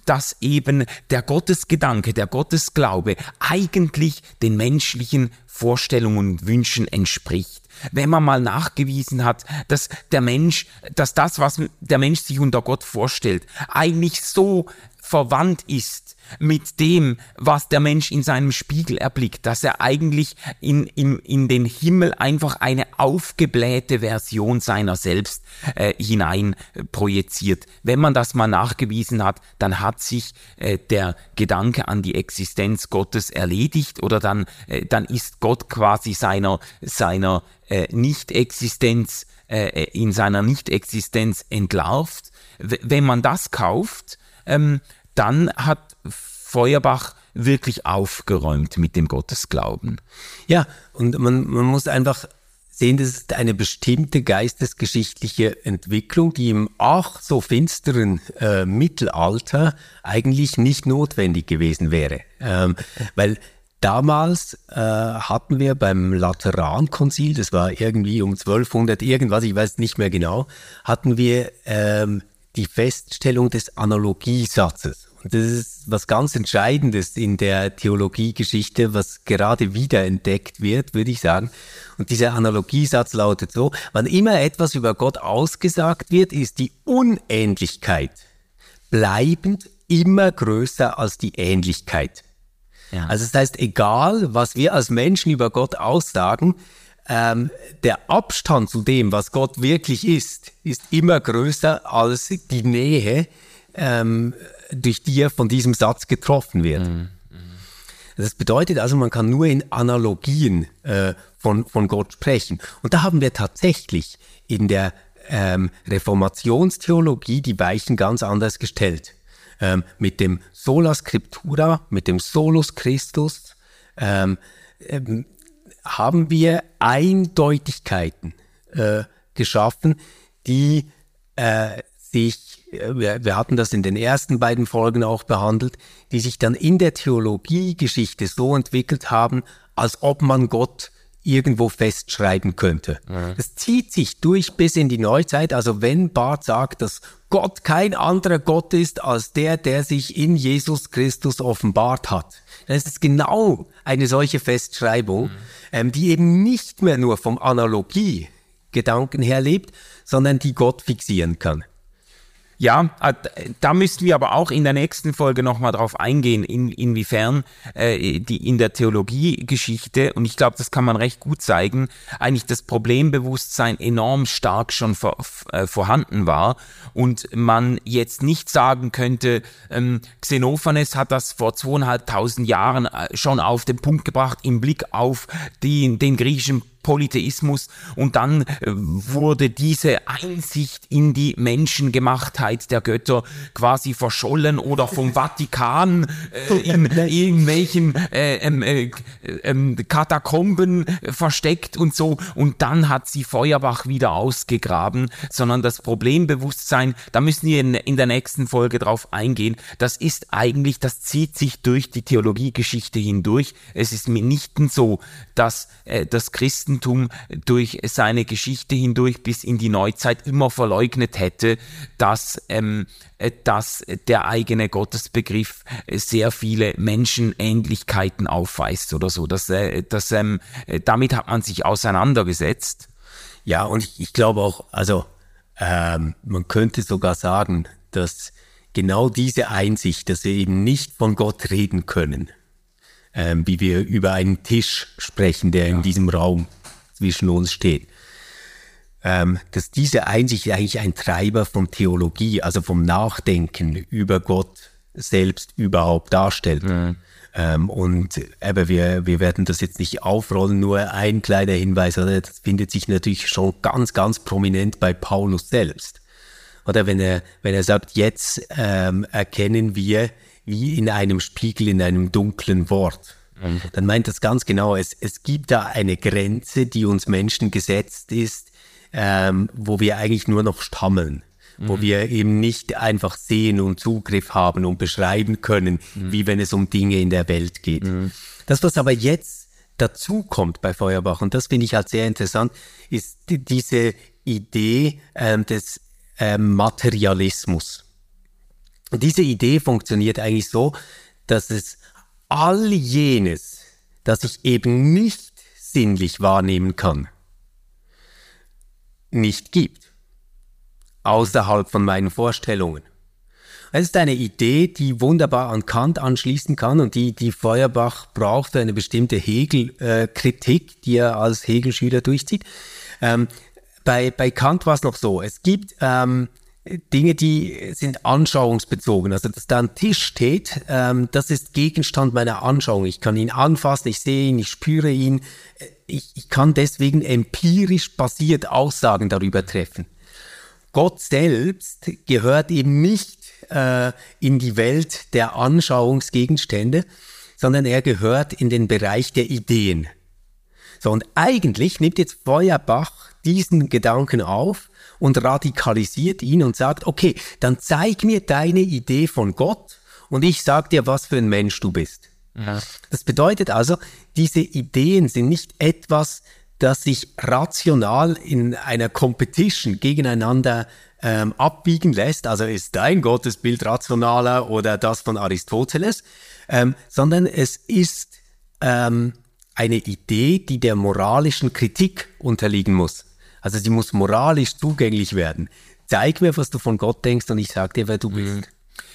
dass eben der Gottesgedanke, der Gottesglaube eigentlich den menschlichen Vorstellungen und Wünschen entspricht. Wenn man mal nachgewiesen hat, dass der Mensch, dass das, was der Mensch sich unter Gott vorstellt, eigentlich so verwandt ist mit dem, was der Mensch in seinem Spiegel erblickt, dass er eigentlich in, in, in den Himmel einfach eine aufgeblähte Version seiner selbst äh, hinein äh, projiziert. Wenn man das mal nachgewiesen hat, dann hat sich äh, der Gedanke an die Existenz Gottes erledigt oder dann, äh, dann ist Gott quasi seiner, seiner äh, Nicht-Existenz, äh, in seiner Nicht-Existenz entlarvt. W wenn man das kauft, ähm, dann hat Feuerbach wirklich aufgeräumt mit dem Gottesglauben. Ja, und man, man muss einfach sehen, das ist eine bestimmte geistesgeschichtliche Entwicklung, die im ach so finsteren äh, Mittelalter eigentlich nicht notwendig gewesen wäre. Ähm, weil damals äh, hatten wir beim Laterankonzil, das war irgendwie um 1200 irgendwas, ich weiß nicht mehr genau, hatten wir ähm, die Feststellung des Analogiesatzes. Und das ist was ganz Entscheidendes in der Theologiegeschichte, was gerade wiederentdeckt wird, würde ich sagen. Und dieser Analogiesatz lautet so, wann immer etwas über Gott ausgesagt wird, ist die Unähnlichkeit bleibend immer größer als die Ähnlichkeit. Ja. Also das heißt, egal, was wir als Menschen über Gott aussagen, ähm, der Abstand zu dem, was Gott wirklich ist, ist immer größer als die Nähe, ähm, durch die er von diesem Satz getroffen wird. Mhm. Das bedeutet also, man kann nur in Analogien äh, von, von Gott sprechen. Und da haben wir tatsächlich in der ähm, Reformationstheologie die Weichen ganz anders gestellt. ähm, mit dem Sola Scriptura, mit dem Solus Christus, ähm, ähm, haben wir Eindeutigkeiten äh, geschaffen, die äh, sich, äh, wir, wir hatten das in den ersten beiden Folgen auch behandelt, die sich dann in der Theologiegeschichte so entwickelt haben, als ob man Gott irgendwo festschreiben könnte. Mhm. Das zieht sich durch bis in die Neuzeit. Also wenn Barth sagt, dass Gott kein anderer Gott ist als der, der sich in Jesus Christus offenbart hat, dann ist es genau eine solche Festschreibung, mhm. ähm, die eben nicht mehr nur vom Analogie-Gedanken her lebt, sondern die Gott fixieren kann. Ja, äh, da müssten wir aber auch in der nächsten Folge nochmal drauf eingehen, in, inwiefern äh, die in der Theologiegeschichte, und ich glaube, das kann man recht gut zeigen, eigentlich das Problembewusstsein enorm stark schon vor, äh, vorhanden war. Und man jetzt nicht sagen könnte, ähm, Xenophanes hat das vor zweieinhalbtausend Jahren äh, schon auf den Punkt gebracht im Blick auf die, den griechischen Polytheismus und dann äh, wurde diese Einsicht in die Menschengemachtheit der Götter quasi verschollen oder vom Vatikan äh, in irgendwelchen äh, ähm, äh, äh, Katakomben versteckt und so und dann hat sie Feuerbach wieder ausgegraben, sondern das Problembewusstsein, da müssen wir in, in der nächsten Folge drauf eingehen, das ist eigentlich, das zieht sich durch die Theologiegeschichte hindurch. Es ist mitnichten so, dass äh, das Christen Christentum durch seine Geschichte hindurch bis in die Neuzeit immer verleugnet hätte, dass, ähm, äh, dass der eigene Gottesbegriff sehr viele Menschenähnlichkeiten aufweist oder so. Das, äh, das, ähm, damit hat man sich auseinandergesetzt. Ja, und ich, ich glaube auch, also ähm, man könnte sogar sagen, dass genau diese Einsicht, dass wir eben nicht von Gott reden können, ähm, wie wir über einen Tisch sprechen, der ja. in diesem Raum zwischen uns steht. Ähm, dass diese Einsicht eigentlich ein Treiber von Theologie, also vom Nachdenken über Gott selbst überhaupt darstellt. Mhm. Ähm, und aber wir, wir werden das jetzt nicht aufrollen, nur ein kleiner Hinweis, oder? das findet sich natürlich schon ganz, ganz prominent bei Paulus selbst. Oder wenn er, wenn er sagt, jetzt ähm, erkennen wir wie in einem Spiegel, in einem dunklen Wort. Mhm. Dann meint das ganz genau, es, es gibt da eine Grenze, die uns Menschen gesetzt ist, ähm, wo wir eigentlich nur noch stammeln. Mhm. Wo wir eben nicht einfach sehen und Zugriff haben und beschreiben können, mhm. wie wenn es um Dinge in der Welt geht. Mhm. Das, was aber jetzt dazu kommt bei Feuerbach, und das finde ich halt sehr interessant, ist die, diese Idee ähm, des ähm, Materialismus. Und diese Idee funktioniert eigentlich so, dass es all jenes, das ich eben nicht sinnlich wahrnehmen kann, nicht gibt, außerhalb von meinen Vorstellungen. Es ist eine Idee, die wunderbar an Kant anschließen kann und die, die Feuerbach braucht für eine bestimmte Hegel-Kritik, äh, die er als Hegel-Schüler durchzieht. Ähm, bei, bei Kant war es noch so, es gibt ähm, Dinge, die sind anschauungsbezogen. Also, dass da ein Tisch steht, ähm, das ist Gegenstand meiner Anschauung. Ich kann ihn anfassen, ich sehe ihn, ich spüre ihn. Ich, ich kann deswegen empirisch basiert Aussagen darüber treffen. Gott selbst gehört eben nicht äh, in die Welt der Anschauungsgegenstände, sondern er gehört in den Bereich der Ideen. So, und eigentlich nimmt jetzt Feuerbach diesen Gedanken auf und radikalisiert ihn und sagt, okay, dann zeig mir deine Idee von Gott und ich sag dir, was für ein Mensch du bist. Ja. Das bedeutet also, diese Ideen sind nicht etwas, das sich rational in einer Competition gegeneinander ähm, abbiegen lässt, also ist dein Gottesbild rationaler oder das von Aristoteles, ähm, sondern es ist ähm, eine Idee, die der moralischen Kritik unterliegen muss. Also sie muss moralisch zugänglich werden. Zeig mir, was du von Gott denkst und ich sag dir, wer du bist. Mhm.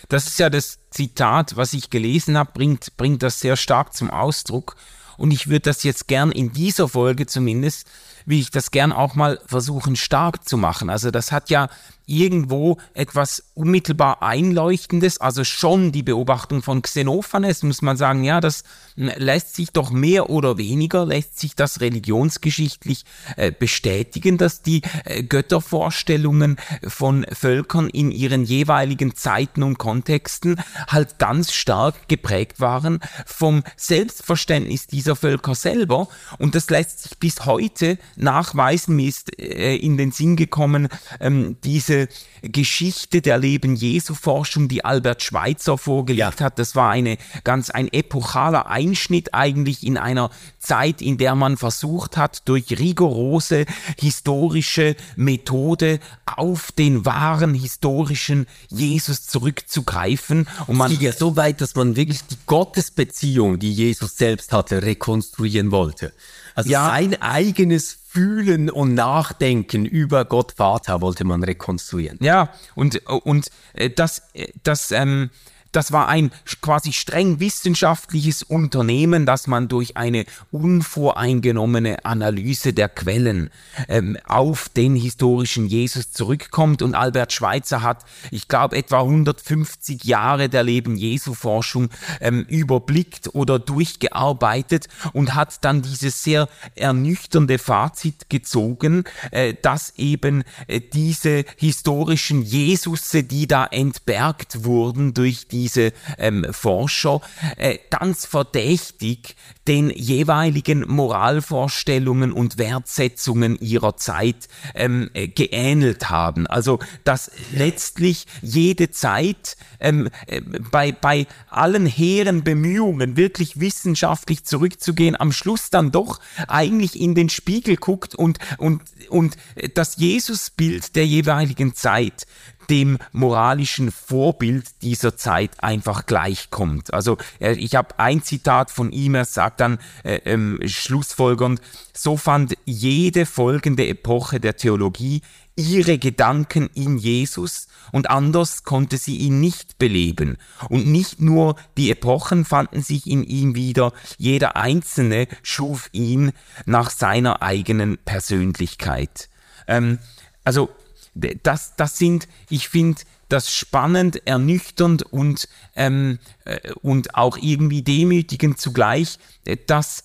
Das ist ja das Zitat, was ich gelesen habe, bringt, bringt das sehr stark zum Ausdruck. Und ich würde das jetzt gern in dieser Folge zumindest, will ich das gern auch mal versuchen stark zu machen. Also das hat ja irgendwo etwas unmittelbar Einleuchtendes, also schon die Beobachtung von Xenophanes, muss man sagen, ja, das hm, lässt sich doch mehr oder weniger, lässt sich das religionsgeschichtlich äh, bestätigen, dass die äh, Göttervorstellungen von Völkern in ihren jeweiligen Zeiten und Kontexten halt ganz stark geprägt waren vom Selbstverständnis dieser Völker selber. Und das lässt sich bis heute nachweisen, mir ist äh, in den Sinn gekommen, ähm, diese Geschichte der Leben Jesu Forschung, die Albert Schweitzer vorgelegt ja. hat, das war eine ganz ein epochaler Einschnitt eigentlich in einer Zeit, in der man versucht hat, durch rigorose historische Methode auf den wahren historischen Jesus zurückzugreifen. Und man ging ja so weit, dass man wirklich die Gottesbeziehung, die Jesus selbst hatte, rekonstruieren wollte. Also ja. sein eigenes Fühlen und Nachdenken über Gott Vater wollte man rekonstruieren. Ja, und, und äh, das, äh, das ähm, das war ein quasi streng wissenschaftliches Unternehmen, das man durch eine unvoreingenommene Analyse der Quellen ähm, auf den historischen Jesus zurückkommt. Und Albert Schweitzer hat, ich glaube, etwa 150 Jahre der Leben Jesu Forschung ähm, überblickt oder durchgearbeitet und hat dann dieses sehr ernüchternde Fazit gezogen, äh, dass eben äh, diese historischen Jesusse, die da entbergt wurden durch die diese ähm, Forscher äh, ganz verdächtig den jeweiligen Moralvorstellungen und Wertsetzungen ihrer Zeit ähm, äh, geähnelt haben. Also dass letztlich jede Zeit ähm, äh, bei, bei allen hehren Bemühungen wirklich wissenschaftlich zurückzugehen, am Schluss dann doch eigentlich in den Spiegel guckt und, und, und das Jesusbild der jeweiligen Zeit dem moralischen Vorbild dieser Zeit einfach gleichkommt. Also äh, ich habe ein Zitat von ihm, er sagt dann äh, ähm, schlussfolgernd, so fand jede folgende Epoche der Theologie ihre Gedanken in Jesus und anders konnte sie ihn nicht beleben. Und nicht nur die Epochen fanden sich in ihm wieder, jeder einzelne schuf ihn nach seiner eigenen Persönlichkeit. Ähm, also das, das sind, ich finde, das spannend, ernüchternd und, ähm, äh, und auch irgendwie demütigend zugleich, äh, dass,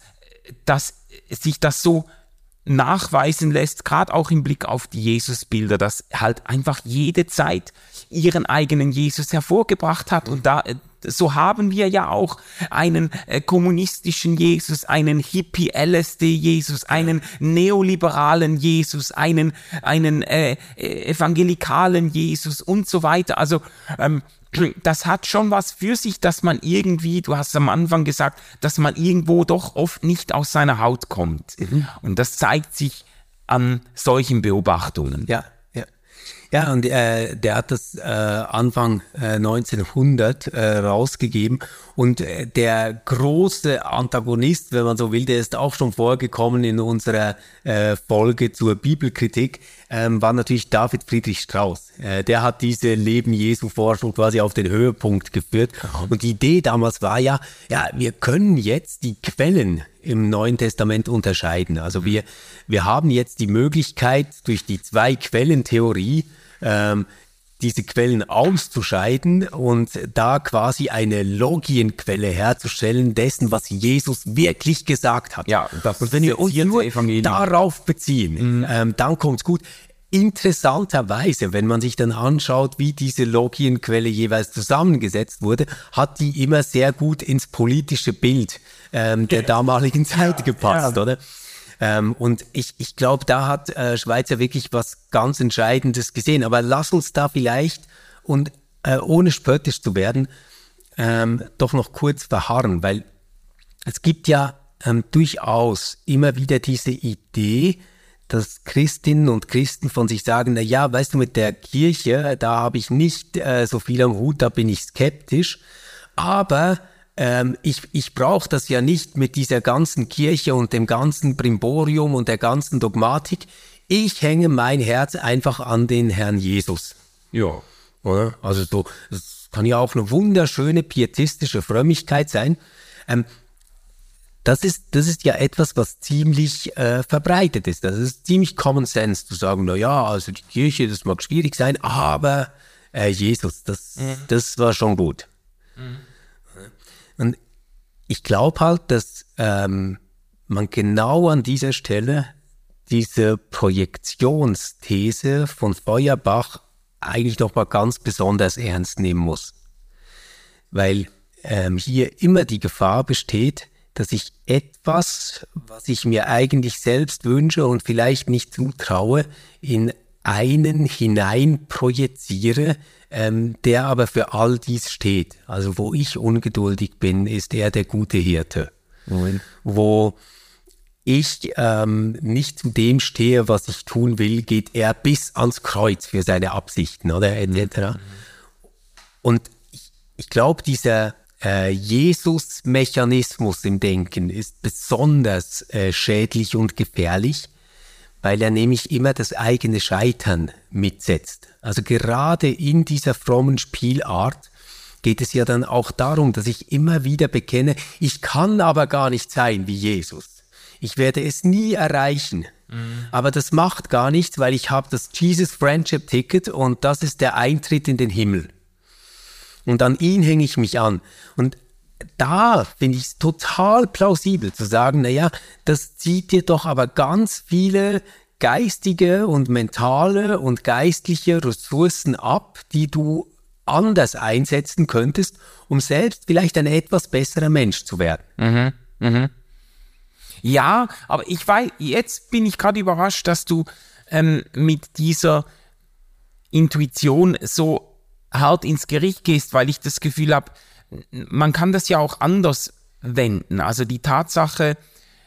dass sich das so nachweisen lässt, gerade auch im Blick auf die Jesusbilder, dass halt einfach jede Zeit ihren eigenen Jesus hervorgebracht hat und da äh, so haben wir ja auch einen äh, kommunistischen Jesus, einen Hippie-LSD-Jesus, einen neoliberalen Jesus, einen, einen äh, evangelikalen Jesus und so weiter. Also ähm, das hat schon was für sich, dass man irgendwie, du hast am Anfang gesagt, dass man irgendwo doch oft nicht aus seiner Haut kommt. Mhm. Und das zeigt sich an solchen Beobachtungen. Ja, ja, und äh, der hat das äh, Anfang äh, 1900 äh, rausgegeben. Und äh, der große Antagonist, wenn man so will, der ist auch schon vorgekommen in unserer äh, Folge zur Bibelkritik, ähm, war natürlich David Friedrich Strauss. Äh, der hat diese Leben Jesu Forschung quasi auf den Höhepunkt geführt. Und die Idee damals war ja, ja, wir können jetzt die Quellen im Neuen Testament unterscheiden. Also wir, wir haben jetzt die Möglichkeit, durch die Zwei-Quellen-Theorie ähm, diese Quellen auszuscheiden und da quasi eine Logienquelle herzustellen dessen, was Jesus wirklich gesagt hat. Ja, das und wenn wir uns nur Evangelium. darauf beziehen, mhm. ähm, dann kommt's gut. Interessanterweise, wenn man sich dann anschaut, wie diese Logienquelle jeweils zusammengesetzt wurde, hat die immer sehr gut ins politische Bild ähm, der damaligen Zeit gepasst, ja. oder? Ähm, und ich, ich glaube, da hat äh, Schweizer wirklich was ganz Entscheidendes gesehen. Aber lass uns da vielleicht, und äh, ohne spöttisch zu werden, ähm, doch noch kurz verharren, weil es gibt ja ähm, durchaus immer wieder diese Idee, dass Christinnen und Christen von sich sagen, na ja, weißt du, mit der Kirche, da habe ich nicht äh, so viel am Hut, da bin ich skeptisch, aber ähm, ich, ich brauche das ja nicht mit dieser ganzen Kirche und dem ganzen Brimborium und der ganzen Dogmatik. Ich hänge mein Herz einfach an den Herrn Jesus. Ja. Oder? Also so, das kann ja auch eine wunderschöne pietistische Frömmigkeit sein. Ähm, das ist, das ist ja etwas, was ziemlich äh, verbreitet ist. Das ist ziemlich Common Sense zu sagen, na ja, also die Kirche, das mag schwierig sein, aber äh, Jesus, das, mhm. das war schon gut. Mhm. Und ich glaube halt, dass ähm, man genau an dieser Stelle diese Projektionsthese von Feuerbach eigentlich noch mal ganz besonders ernst nehmen muss. Weil ähm, hier immer die Gefahr besteht, dass ich etwas, was ich mir eigentlich selbst wünsche und vielleicht nicht zutraue, in einen hinein projiziere, ähm, der aber für all dies steht. Also wo ich ungeduldig bin, ist er der gute Hirte. Mhm. Wo ich ähm, nicht zu dem stehe, was ich tun will, geht er bis ans Kreuz für seine Absichten, oder etc. Mhm. Und ich, ich glaube, dieser äh, Jesus-Mechanismus im Denken ist besonders äh, schädlich und gefährlich, weil er nämlich immer das eigene Scheitern mitsetzt. Also gerade in dieser frommen Spielart geht es ja dann auch darum, dass ich immer wieder bekenne, ich kann aber gar nicht sein wie Jesus. Ich werde es nie erreichen. Mhm. Aber das macht gar nichts, weil ich habe das Jesus Friendship Ticket und das ist der Eintritt in den Himmel. Und an ihn hänge ich mich an. Und da finde ich es total plausibel zu sagen, naja, das zieht dir doch aber ganz viele geistige und mentale und geistliche Ressourcen ab, die du anders einsetzen könntest, um selbst vielleicht ein etwas besserer Mensch zu werden. Mhm, mhm. Ja, aber ich weiß, jetzt bin ich gerade überrascht, dass du ähm, mit dieser Intuition so hart ins Gericht gehst, weil ich das Gefühl habe, man kann das ja auch anders wenden. Also die Tatsache,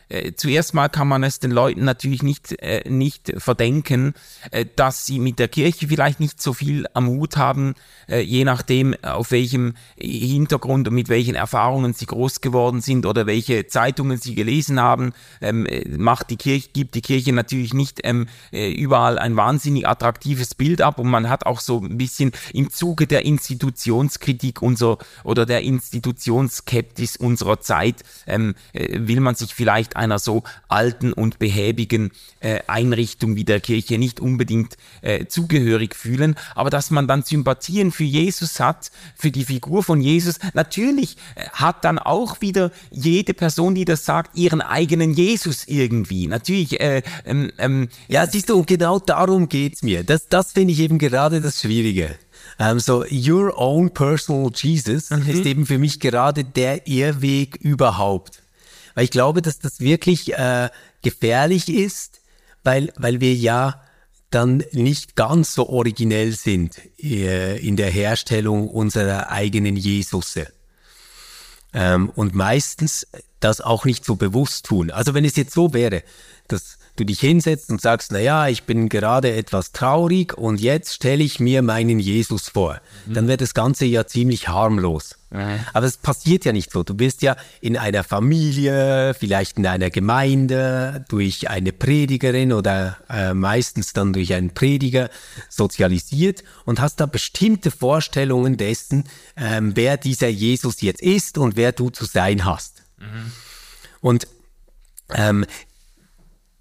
äh, zuerst mal kann man es den Leuten natürlich nicht, äh, nicht verdenken, äh, dass sie mit der Kirche vielleicht nicht so viel am Hut haben, äh, je nachdem, auf welchem Hintergrund und mit welchen Erfahrungen sie groß geworden sind oder welche Zeitungen sie gelesen haben, ähm, äh, macht die Kirche, gibt die Kirche natürlich nicht ähm, äh, überall ein wahnsinnig attraktives Bild ab und man hat auch so ein bisschen im Zuge der Institutionskritik unser oder der Institutionsskeptis unserer Zeit ähm, will man sich vielleicht einer so alten und behäbigen äh, Einrichtung wie der Kirche nicht unbedingt äh, zugehörig fühlen, aber dass man dann Sympathien für Jesus hat, für die Figur von Jesus. Natürlich äh, hat dann auch wieder jede Person, die das sagt, ihren eigenen Jesus irgendwie. Natürlich. Äh, ähm, ähm, ja, siehst du, genau darum geht's mir. Das, das finde ich eben gerade das Schwierige. Um, so, your own personal Jesus mhm. ist eben für mich gerade der Irrweg überhaupt. Weil ich glaube, dass das wirklich äh, gefährlich ist, weil, weil wir ja dann nicht ganz so originell sind äh, in der Herstellung unserer eigenen Jesusse. Ähm, und meistens das auch nicht so bewusst tun. Also wenn es jetzt so wäre, dass du dich hinsetzt und sagst, na ja, ich bin gerade etwas traurig und jetzt stelle ich mir meinen Jesus vor, mhm. dann wäre das Ganze ja ziemlich harmlos. Mhm. Aber es passiert ja nicht so. Du bist ja in einer Familie, vielleicht in einer Gemeinde, durch eine Predigerin oder äh, meistens dann durch einen Prediger sozialisiert und hast da bestimmte Vorstellungen dessen, ähm, wer dieser Jesus jetzt ist und wer du zu sein hast. Mhm. Und ähm,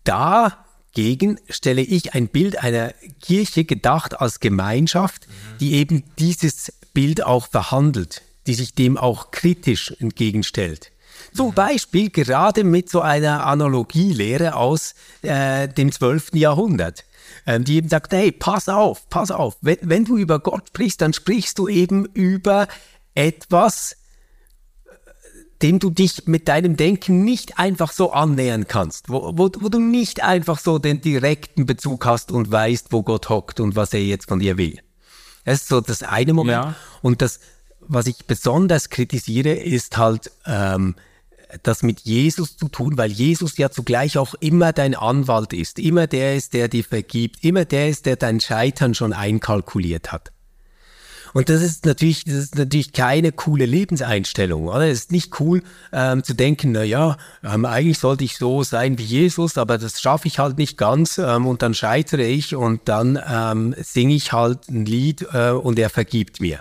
dagegen stelle ich ein Bild einer Kirche gedacht als Gemeinschaft, mhm. die eben dieses Bild auch verhandelt, die sich dem auch kritisch entgegenstellt. Zum mhm. Beispiel gerade mit so einer Analogielehre aus äh, dem 12. Jahrhundert, äh, die eben sagt, hey, pass auf, pass auf, wenn, wenn du über Gott sprichst, dann sprichst du eben über etwas, dem du dich mit deinem Denken nicht einfach so annähern kannst, wo, wo, wo du nicht einfach so den direkten Bezug hast und weißt, wo Gott hockt und was er jetzt von dir will. Das ist so das eine Moment. Ja. Und das, was ich besonders kritisiere, ist halt ähm, das mit Jesus zu tun, weil Jesus ja zugleich auch immer dein Anwalt ist, immer der ist, der dir vergibt, immer der ist, der dein Scheitern schon einkalkuliert hat. Und das ist natürlich, das ist natürlich keine coole Lebenseinstellung, oder? Es ist nicht cool ähm, zu denken, na ja, ähm, eigentlich sollte ich so sein wie Jesus, aber das schaffe ich halt nicht ganz ähm, und dann scheitere ich und dann ähm, singe ich halt ein Lied äh, und er vergibt mir.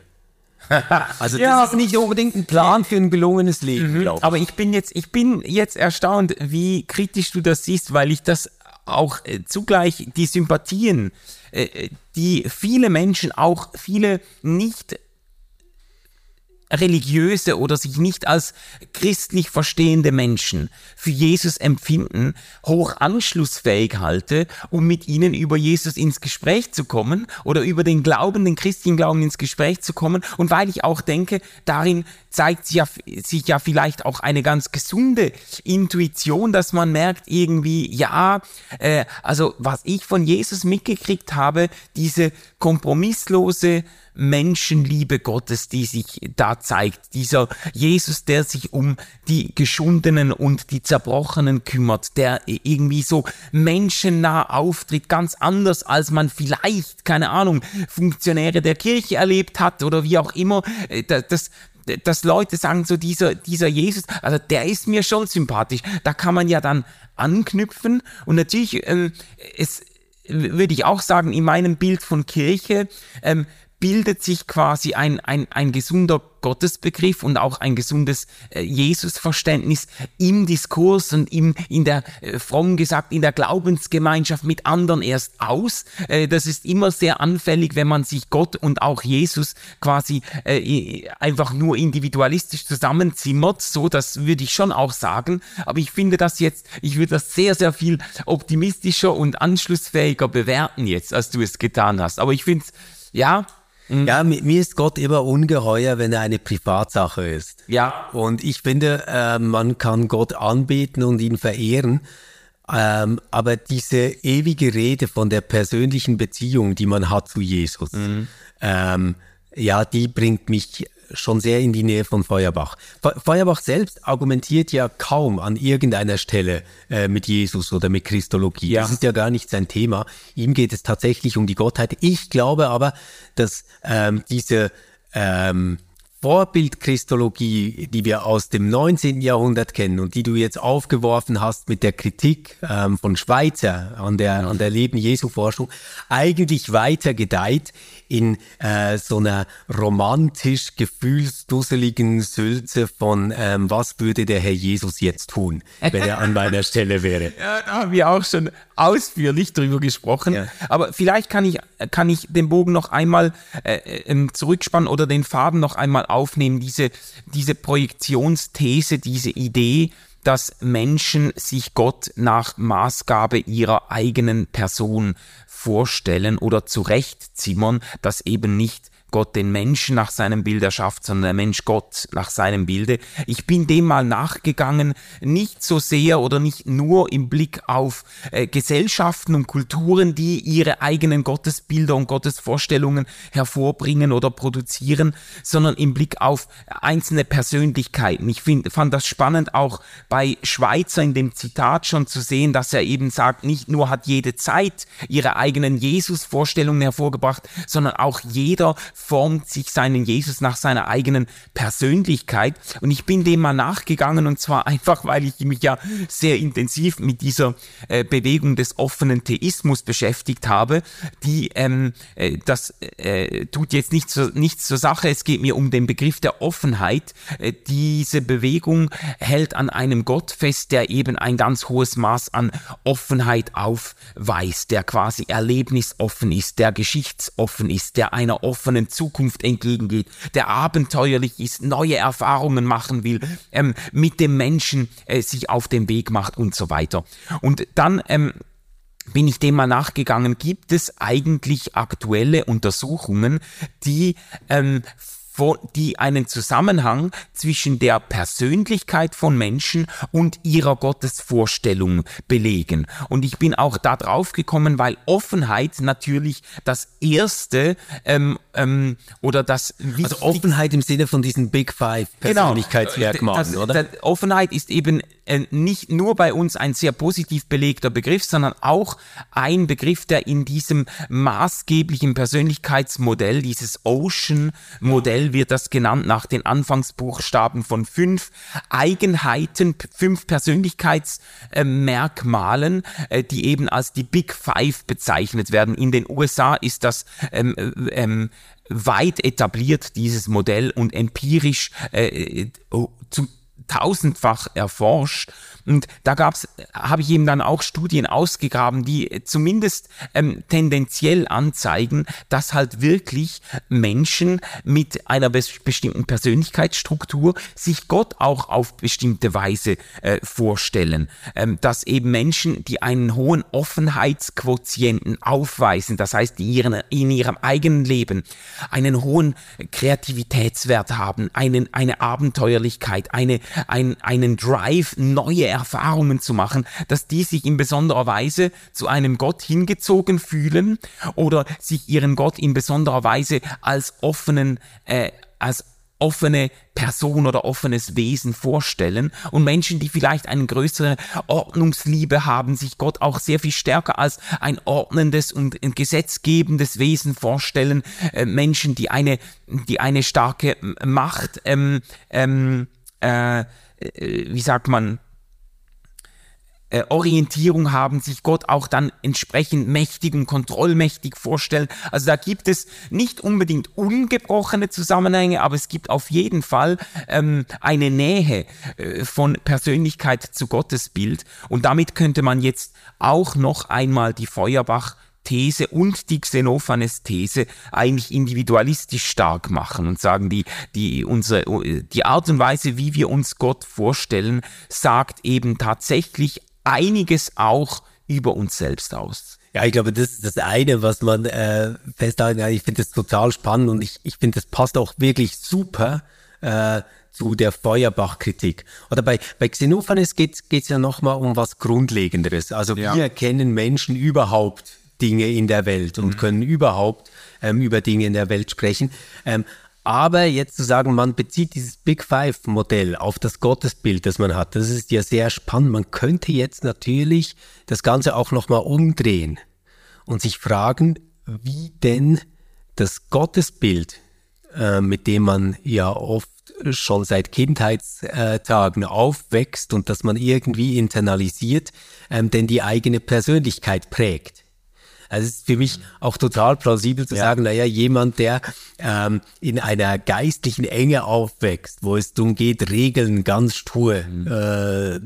Also Ja. das ist nicht unbedingt ein Plan für ein gelungenes Leben, glaube ich. Aber ich bin jetzt, ich bin jetzt erstaunt, wie kritisch du das siehst, weil ich das auch äh, zugleich die Sympathien, äh, die viele Menschen, auch viele nicht religiöse oder sich nicht als christlich verstehende Menschen für Jesus empfinden, hoch anschlussfähig halte, um mit ihnen über Jesus ins Gespräch zu kommen oder über den Glauben, den christlichen Glauben ins Gespräch zu kommen. Und weil ich auch denke, darin zeigt sich ja, sich ja vielleicht auch eine ganz gesunde Intuition, dass man merkt irgendwie, ja, äh, also was ich von Jesus mitgekriegt habe, diese kompromisslose Menschenliebe Gottes, die sich da zeigt. Dieser Jesus, der sich um die Geschundenen und die Zerbrochenen kümmert, der irgendwie so menschennah auftritt, ganz anders als man vielleicht, keine Ahnung, Funktionäre der Kirche erlebt hat oder wie auch immer. Äh, da- Das, dass Leute sagen, so dieser, dieser Jesus, also der ist mir schon sympathisch. Da kann man ja dann anknüpfen und natürlich, ähm, es würde ich auch sagen, in meinem Bild von Kirche ähm, bildet sich quasi ein, ein, ein gesunder Gottesbegriff und auch ein gesundes äh, Jesusverständnis im Diskurs und im, in der, äh, fromm gesagt, in der Glaubensgemeinschaft mit anderen erst aus. Äh, das ist immer sehr anfällig, wenn man sich Gott und auch Jesus quasi äh, einfach nur individualistisch zusammenzimmert. So, das würde ich schon auch sagen. Aber ich finde das jetzt, ich würde das sehr, sehr viel optimistischer und anschlussfähiger bewerten jetzt, als du es getan hast. Aber ich finde es, ja, Ja, mi- mir ist Gott immer ungeheuer, wenn er eine Privatsache ist. ja, Und ich finde, äh, man kann Gott anbeten und ihn verehren, ähm, aber diese ewige Rede von der persönlichen Beziehung, die man hat zu Jesus, ähm, ja, die bringt mich schon sehr in die Nähe von Feuerbach. Fe- Feuerbach selbst argumentiert ja kaum an irgendeiner Stelle äh, mit Jesus oder mit Christologie. Ja. Das ist ja gar nicht sein Thema. Ihm geht es tatsächlich um die Gottheit. Ich glaube aber, dass ähm, diese ähm, Vorbildchristologie, die wir aus dem 19. Jahrhundert kennen und die du jetzt aufgeworfen hast mit der Kritik ähm, von Schweizer an der, an der Leben Jesu Forschung, eigentlich weiter gedeiht in äh, so einer romantisch gefühlsdusseligen Sülze von ähm, was würde der Herr Jesus jetzt tun, wenn er an meiner Stelle wäre. Ja, da haben wir auch schon ausführlich drüber gesprochen. Ja. Aber vielleicht kann ich, kann ich den Bogen noch einmal äh, ähm, zurückspannen oder den Faden noch einmal aufnehmen. Diese, diese Projektionsthese, diese Idee, dass Menschen sich Gott nach Maßgabe ihrer eigenen Person vorstellen oder zurechtzimmern, dass eben nicht Gott den Menschen nach seinem Bild erschafft, sondern der Mensch Gott nach seinem Bilde. Ich bin dem mal nachgegangen, nicht so sehr oder nicht nur im Blick auf äh, Gesellschaften und Kulturen, die ihre eigenen Gottesbilder und Gottesvorstellungen hervorbringen oder produzieren, sondern im Blick auf einzelne Persönlichkeiten. Ich find, fand das spannend auch bei Schweizer in dem Zitat schon zu sehen, dass er eben sagt, nicht nur hat jede Zeit ihre eigenen Jesus-Vorstellungen hervorgebracht, sondern auch jeder formt sich seinen Jesus nach seiner eigenen Persönlichkeit. Und ich bin dem mal nachgegangen und zwar einfach, weil ich mich ja sehr intensiv mit dieser äh, Bewegung des offenen Theismus beschäftigt habe, die ähm, äh, das äh, tut jetzt nicht so, nichts zur Sache. Es geht mir um den Begriff der Offenheit. Äh, diese Bewegung hält an einem Gott fest, der eben ein ganz hohes Maß an Offenheit aufweist, der quasi erlebnisoffen ist, der geschichtsoffen ist, der einer offenen Zukunft entgegengeht, der abenteuerlich ist, neue Erfahrungen machen will, ähm, mit dem Menschen äh, sich auf den Weg macht und so weiter. Und dann ähm, bin ich dem mal nachgegangen, gibt es eigentlich aktuelle Untersuchungen, die ähm, die einen Zusammenhang zwischen der Persönlichkeit von Menschen und ihrer Gottesvorstellung belegen. Und ich bin auch da drauf gekommen, weil Offenheit natürlich das erste ähm, ähm, oder das Also Offenheit im Sinne von diesen Big Five Persönlichkeitsmerkmalen, das, oder? das, Offenheit ist eben äh, nicht nur bei uns ein sehr positiv belegter Begriff, sondern auch ein Begriff, der in diesem maßgeblichen Persönlichkeitsmodell, dieses Ocean-Modell wird das genannt nach den Anfangsbuchstaben von fünf Eigenheiten, fünf Persönlichkeitsmerkmalen, äh, die eben als die Big Five bezeichnet werden. In den USA ist das ähm, äh, ähm, weit etabliert, dieses Modell, und empirisch äh, zu tausendfach erforscht. Und da gab's, habe ich eben dann auch Studien ausgegraben, die zumindest ähm, tendenziell anzeigen, dass halt wirklich Menschen mit einer bestimmten Persönlichkeitsstruktur sich Gott auch auf bestimmte Weise äh, vorstellen. Ähm, dass eben Menschen, die einen hohen Offenheitsquotienten aufweisen, das heißt, die ihren, in ihrem eigenen Leben einen hohen Kreativitätswert haben, einen, eine Abenteuerlichkeit, eine, ein, einen Drive, neue Erfahrungen zu machen, dass die sich in besonderer Weise zu einem Gott hingezogen fühlen oder sich ihren Gott in besonderer Weise als offenen, äh, als offene Person oder offenes Wesen vorstellen. Und Menschen, die vielleicht eine größere Ordnungsliebe haben, sich Gott auch sehr viel stärker als ein ordnendes und gesetzgebendes Wesen vorstellen, äh, Menschen, die eine, die eine starke Macht ähm, ähm, äh, äh, wie sagt man, äh, Orientierung haben, sich Gott auch dann entsprechend mächtig und kontrollmächtig vorstellen. Also da gibt es nicht unbedingt ungebrochene Zusammenhänge, aber es gibt auf jeden Fall ähm, eine Nähe äh, von Persönlichkeit zu Gottesbild. Und damit könnte man jetzt auch noch einmal die Feuerbach These und die Xenophanes These eigentlich individualistisch stark machen und sagen, die, die, unsere, die Art und Weise, wie wir uns Gott vorstellen, sagt eben tatsächlich einiges auch über uns selbst aus. Ja, ich glaube, das ist das eine, was man äh, festhalten kann. Ich finde das total spannend und ich, ich finde, das passt auch wirklich super äh, zu der Feuerbach-Kritik. Oder bei, bei Xenophanes geht es ja nochmal um was Grundlegenderes. Also ja. wir erkennen Menschen überhaupt Dinge in der Welt und mhm. können überhaupt ähm, über Dinge in der Welt sprechen. Ähm, aber jetzt zu sagen, man bezieht dieses Big Five-Modell auf das Gottesbild, das man hat, das ist ja sehr spannend. Man könnte jetzt natürlich das Ganze auch nochmal umdrehen und sich fragen, wie denn das Gottesbild, äh, mit dem man ja oft schon seit Kindheitstagen aufwächst und das man irgendwie internalisiert, ähm, denn die eigene Persönlichkeit prägt. Also es ist für mich auch total plausibel zu ja. sagen, naja, jemand, der ähm, in einer geistlichen Enge aufwächst, wo es darum geht, Regeln ganz stur mhm. äh,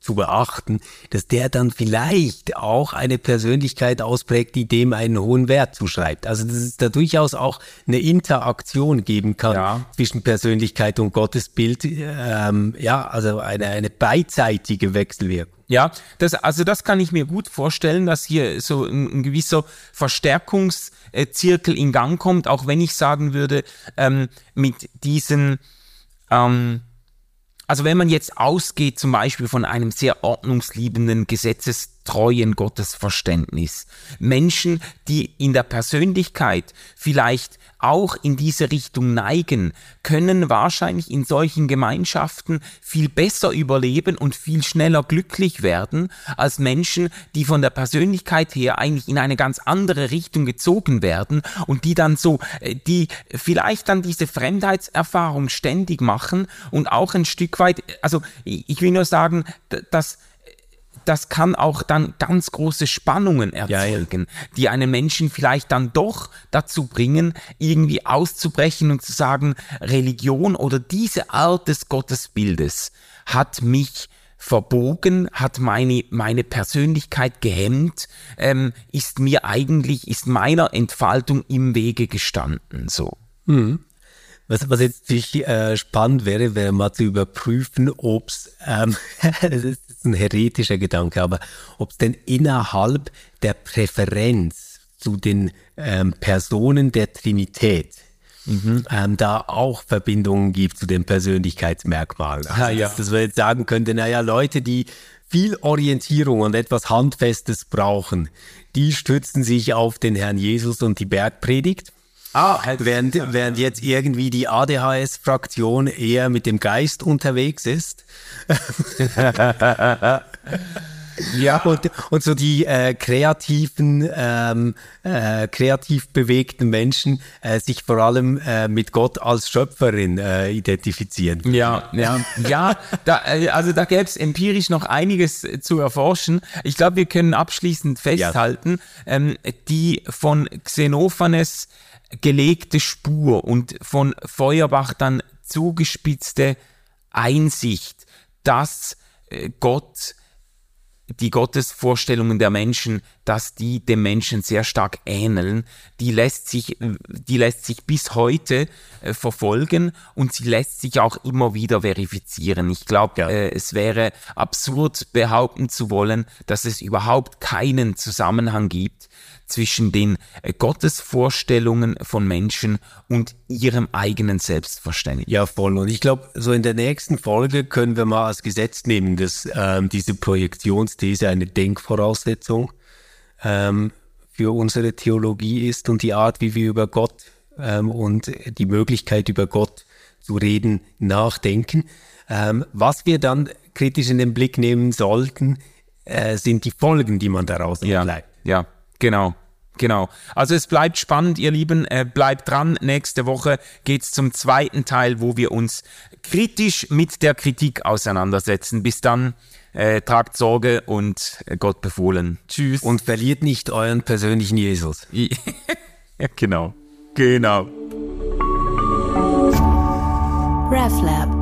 zu beachten, dass der dann vielleicht auch eine Persönlichkeit ausprägt, die dem einen hohen Wert zuschreibt. Also dass es da durchaus auch eine Interaktion geben kann ja. zwischen Persönlichkeit und Gottesbild. Ähm, ja, also eine, eine beidseitige Wechselwirkung. Ja, das, also das kann ich mir gut vorstellen, dass hier so ein, ein gewisser Verstärkungszirkel in Gang kommt, auch wenn ich sagen würde, ähm, mit diesen, ähm, also wenn man jetzt ausgeht zum Beispiel von einem sehr ordnungsliebenden, gesetzestreuen Gottesverständnis, Menschen, die in der Persönlichkeit vielleicht auch in diese Richtung neigen, können wahrscheinlich in solchen Gemeinschaften viel besser überleben und viel schneller glücklich werden als Menschen, die von der Persönlichkeit her eigentlich in eine ganz andere Richtung gezogen werden und die dann so, äh, die vielleicht dann diese Fremdheitserfahrung ständig machen und auch ein Stück weit, also ich will nur sagen, dass das kann auch dann ganz große Spannungen erzeugen, ja, ja. die einen Menschen vielleicht dann doch dazu bringen, irgendwie auszubrechen und zu sagen, Religion oder diese Art des Gottesbildes hat mich verbogen, hat meine, meine Persönlichkeit gehemmt, ähm, ist mir eigentlich, ist meiner Entfaltung im Wege gestanden, so. Mhm. Was, was jetzt natürlich äh, spannend wäre, wäre mal zu überprüfen, ob es, ähm, das ist ein heretischer Gedanke, aber ob es denn innerhalb der Präferenz zu den ähm, Personen der Trinität mhm. ähm, da auch Verbindungen gibt zu den Persönlichkeitsmerkmalen. Also, ja, ja. Dass, dass wir jetzt sagen könnten, naja, Leute, die viel Orientierung und etwas Handfestes brauchen, die stützen sich auf den Herrn Jesus und die Bergpredigt. Ah, halt. während, während jetzt irgendwie die ADHS-Fraktion eher mit dem Geist unterwegs ist. Ja. Und, und so die äh, kreativen, ähm, äh, kreativ bewegten Menschen äh, sich vor allem äh, mit Gott als Schöpferin äh, identifizieren. Ja, ja, ja. Da, äh, also da gäbe es empirisch noch einiges zu erforschen. Ich glaube, wir können abschließend festhalten, ja. ähm, die von Xenophanes gelegte Spur und von Feuerbach dann zugespitzte Einsicht, dass äh, Gott die Gottesvorstellungen der Menschen, dass die dem Menschen sehr stark ähneln, die lässt sich, die lässt sich bis heute äh, verfolgen und sie lässt sich auch immer wieder verifizieren. Ich glaube, ja. äh, es wäre absurd behaupten zu wollen, dass es überhaupt keinen Zusammenhang gibt zwischen den äh, Gottesvorstellungen von Menschen und ihrem eigenen Selbstverständnis. Ja, voll. Und ich glaube, so in der nächsten Folge können wir mal als Gesetz nehmen, dass ähm, diese Projektionsthese eine Denkvoraussetzung ähm, für unsere Theologie ist und die Art, wie wir über Gott ähm, und die Möglichkeit über Gott zu reden, nachdenken. Ähm, was wir dann kritisch in den Blick nehmen sollten, äh, sind die Folgen, die man daraus ableitet. Ja, ja, genau. Genau. Also es bleibt spannend, ihr Lieben. Äh, bleibt dran. Nächste Woche geht's zum zweiten Teil, wo wir uns kritisch mit der Kritik auseinandersetzen. Bis dann. Äh, tragt Sorge und äh, Gott befohlen. Tschüss. Und verliert nicht euren persönlichen Jesus. ja, genau. Genau. RefLab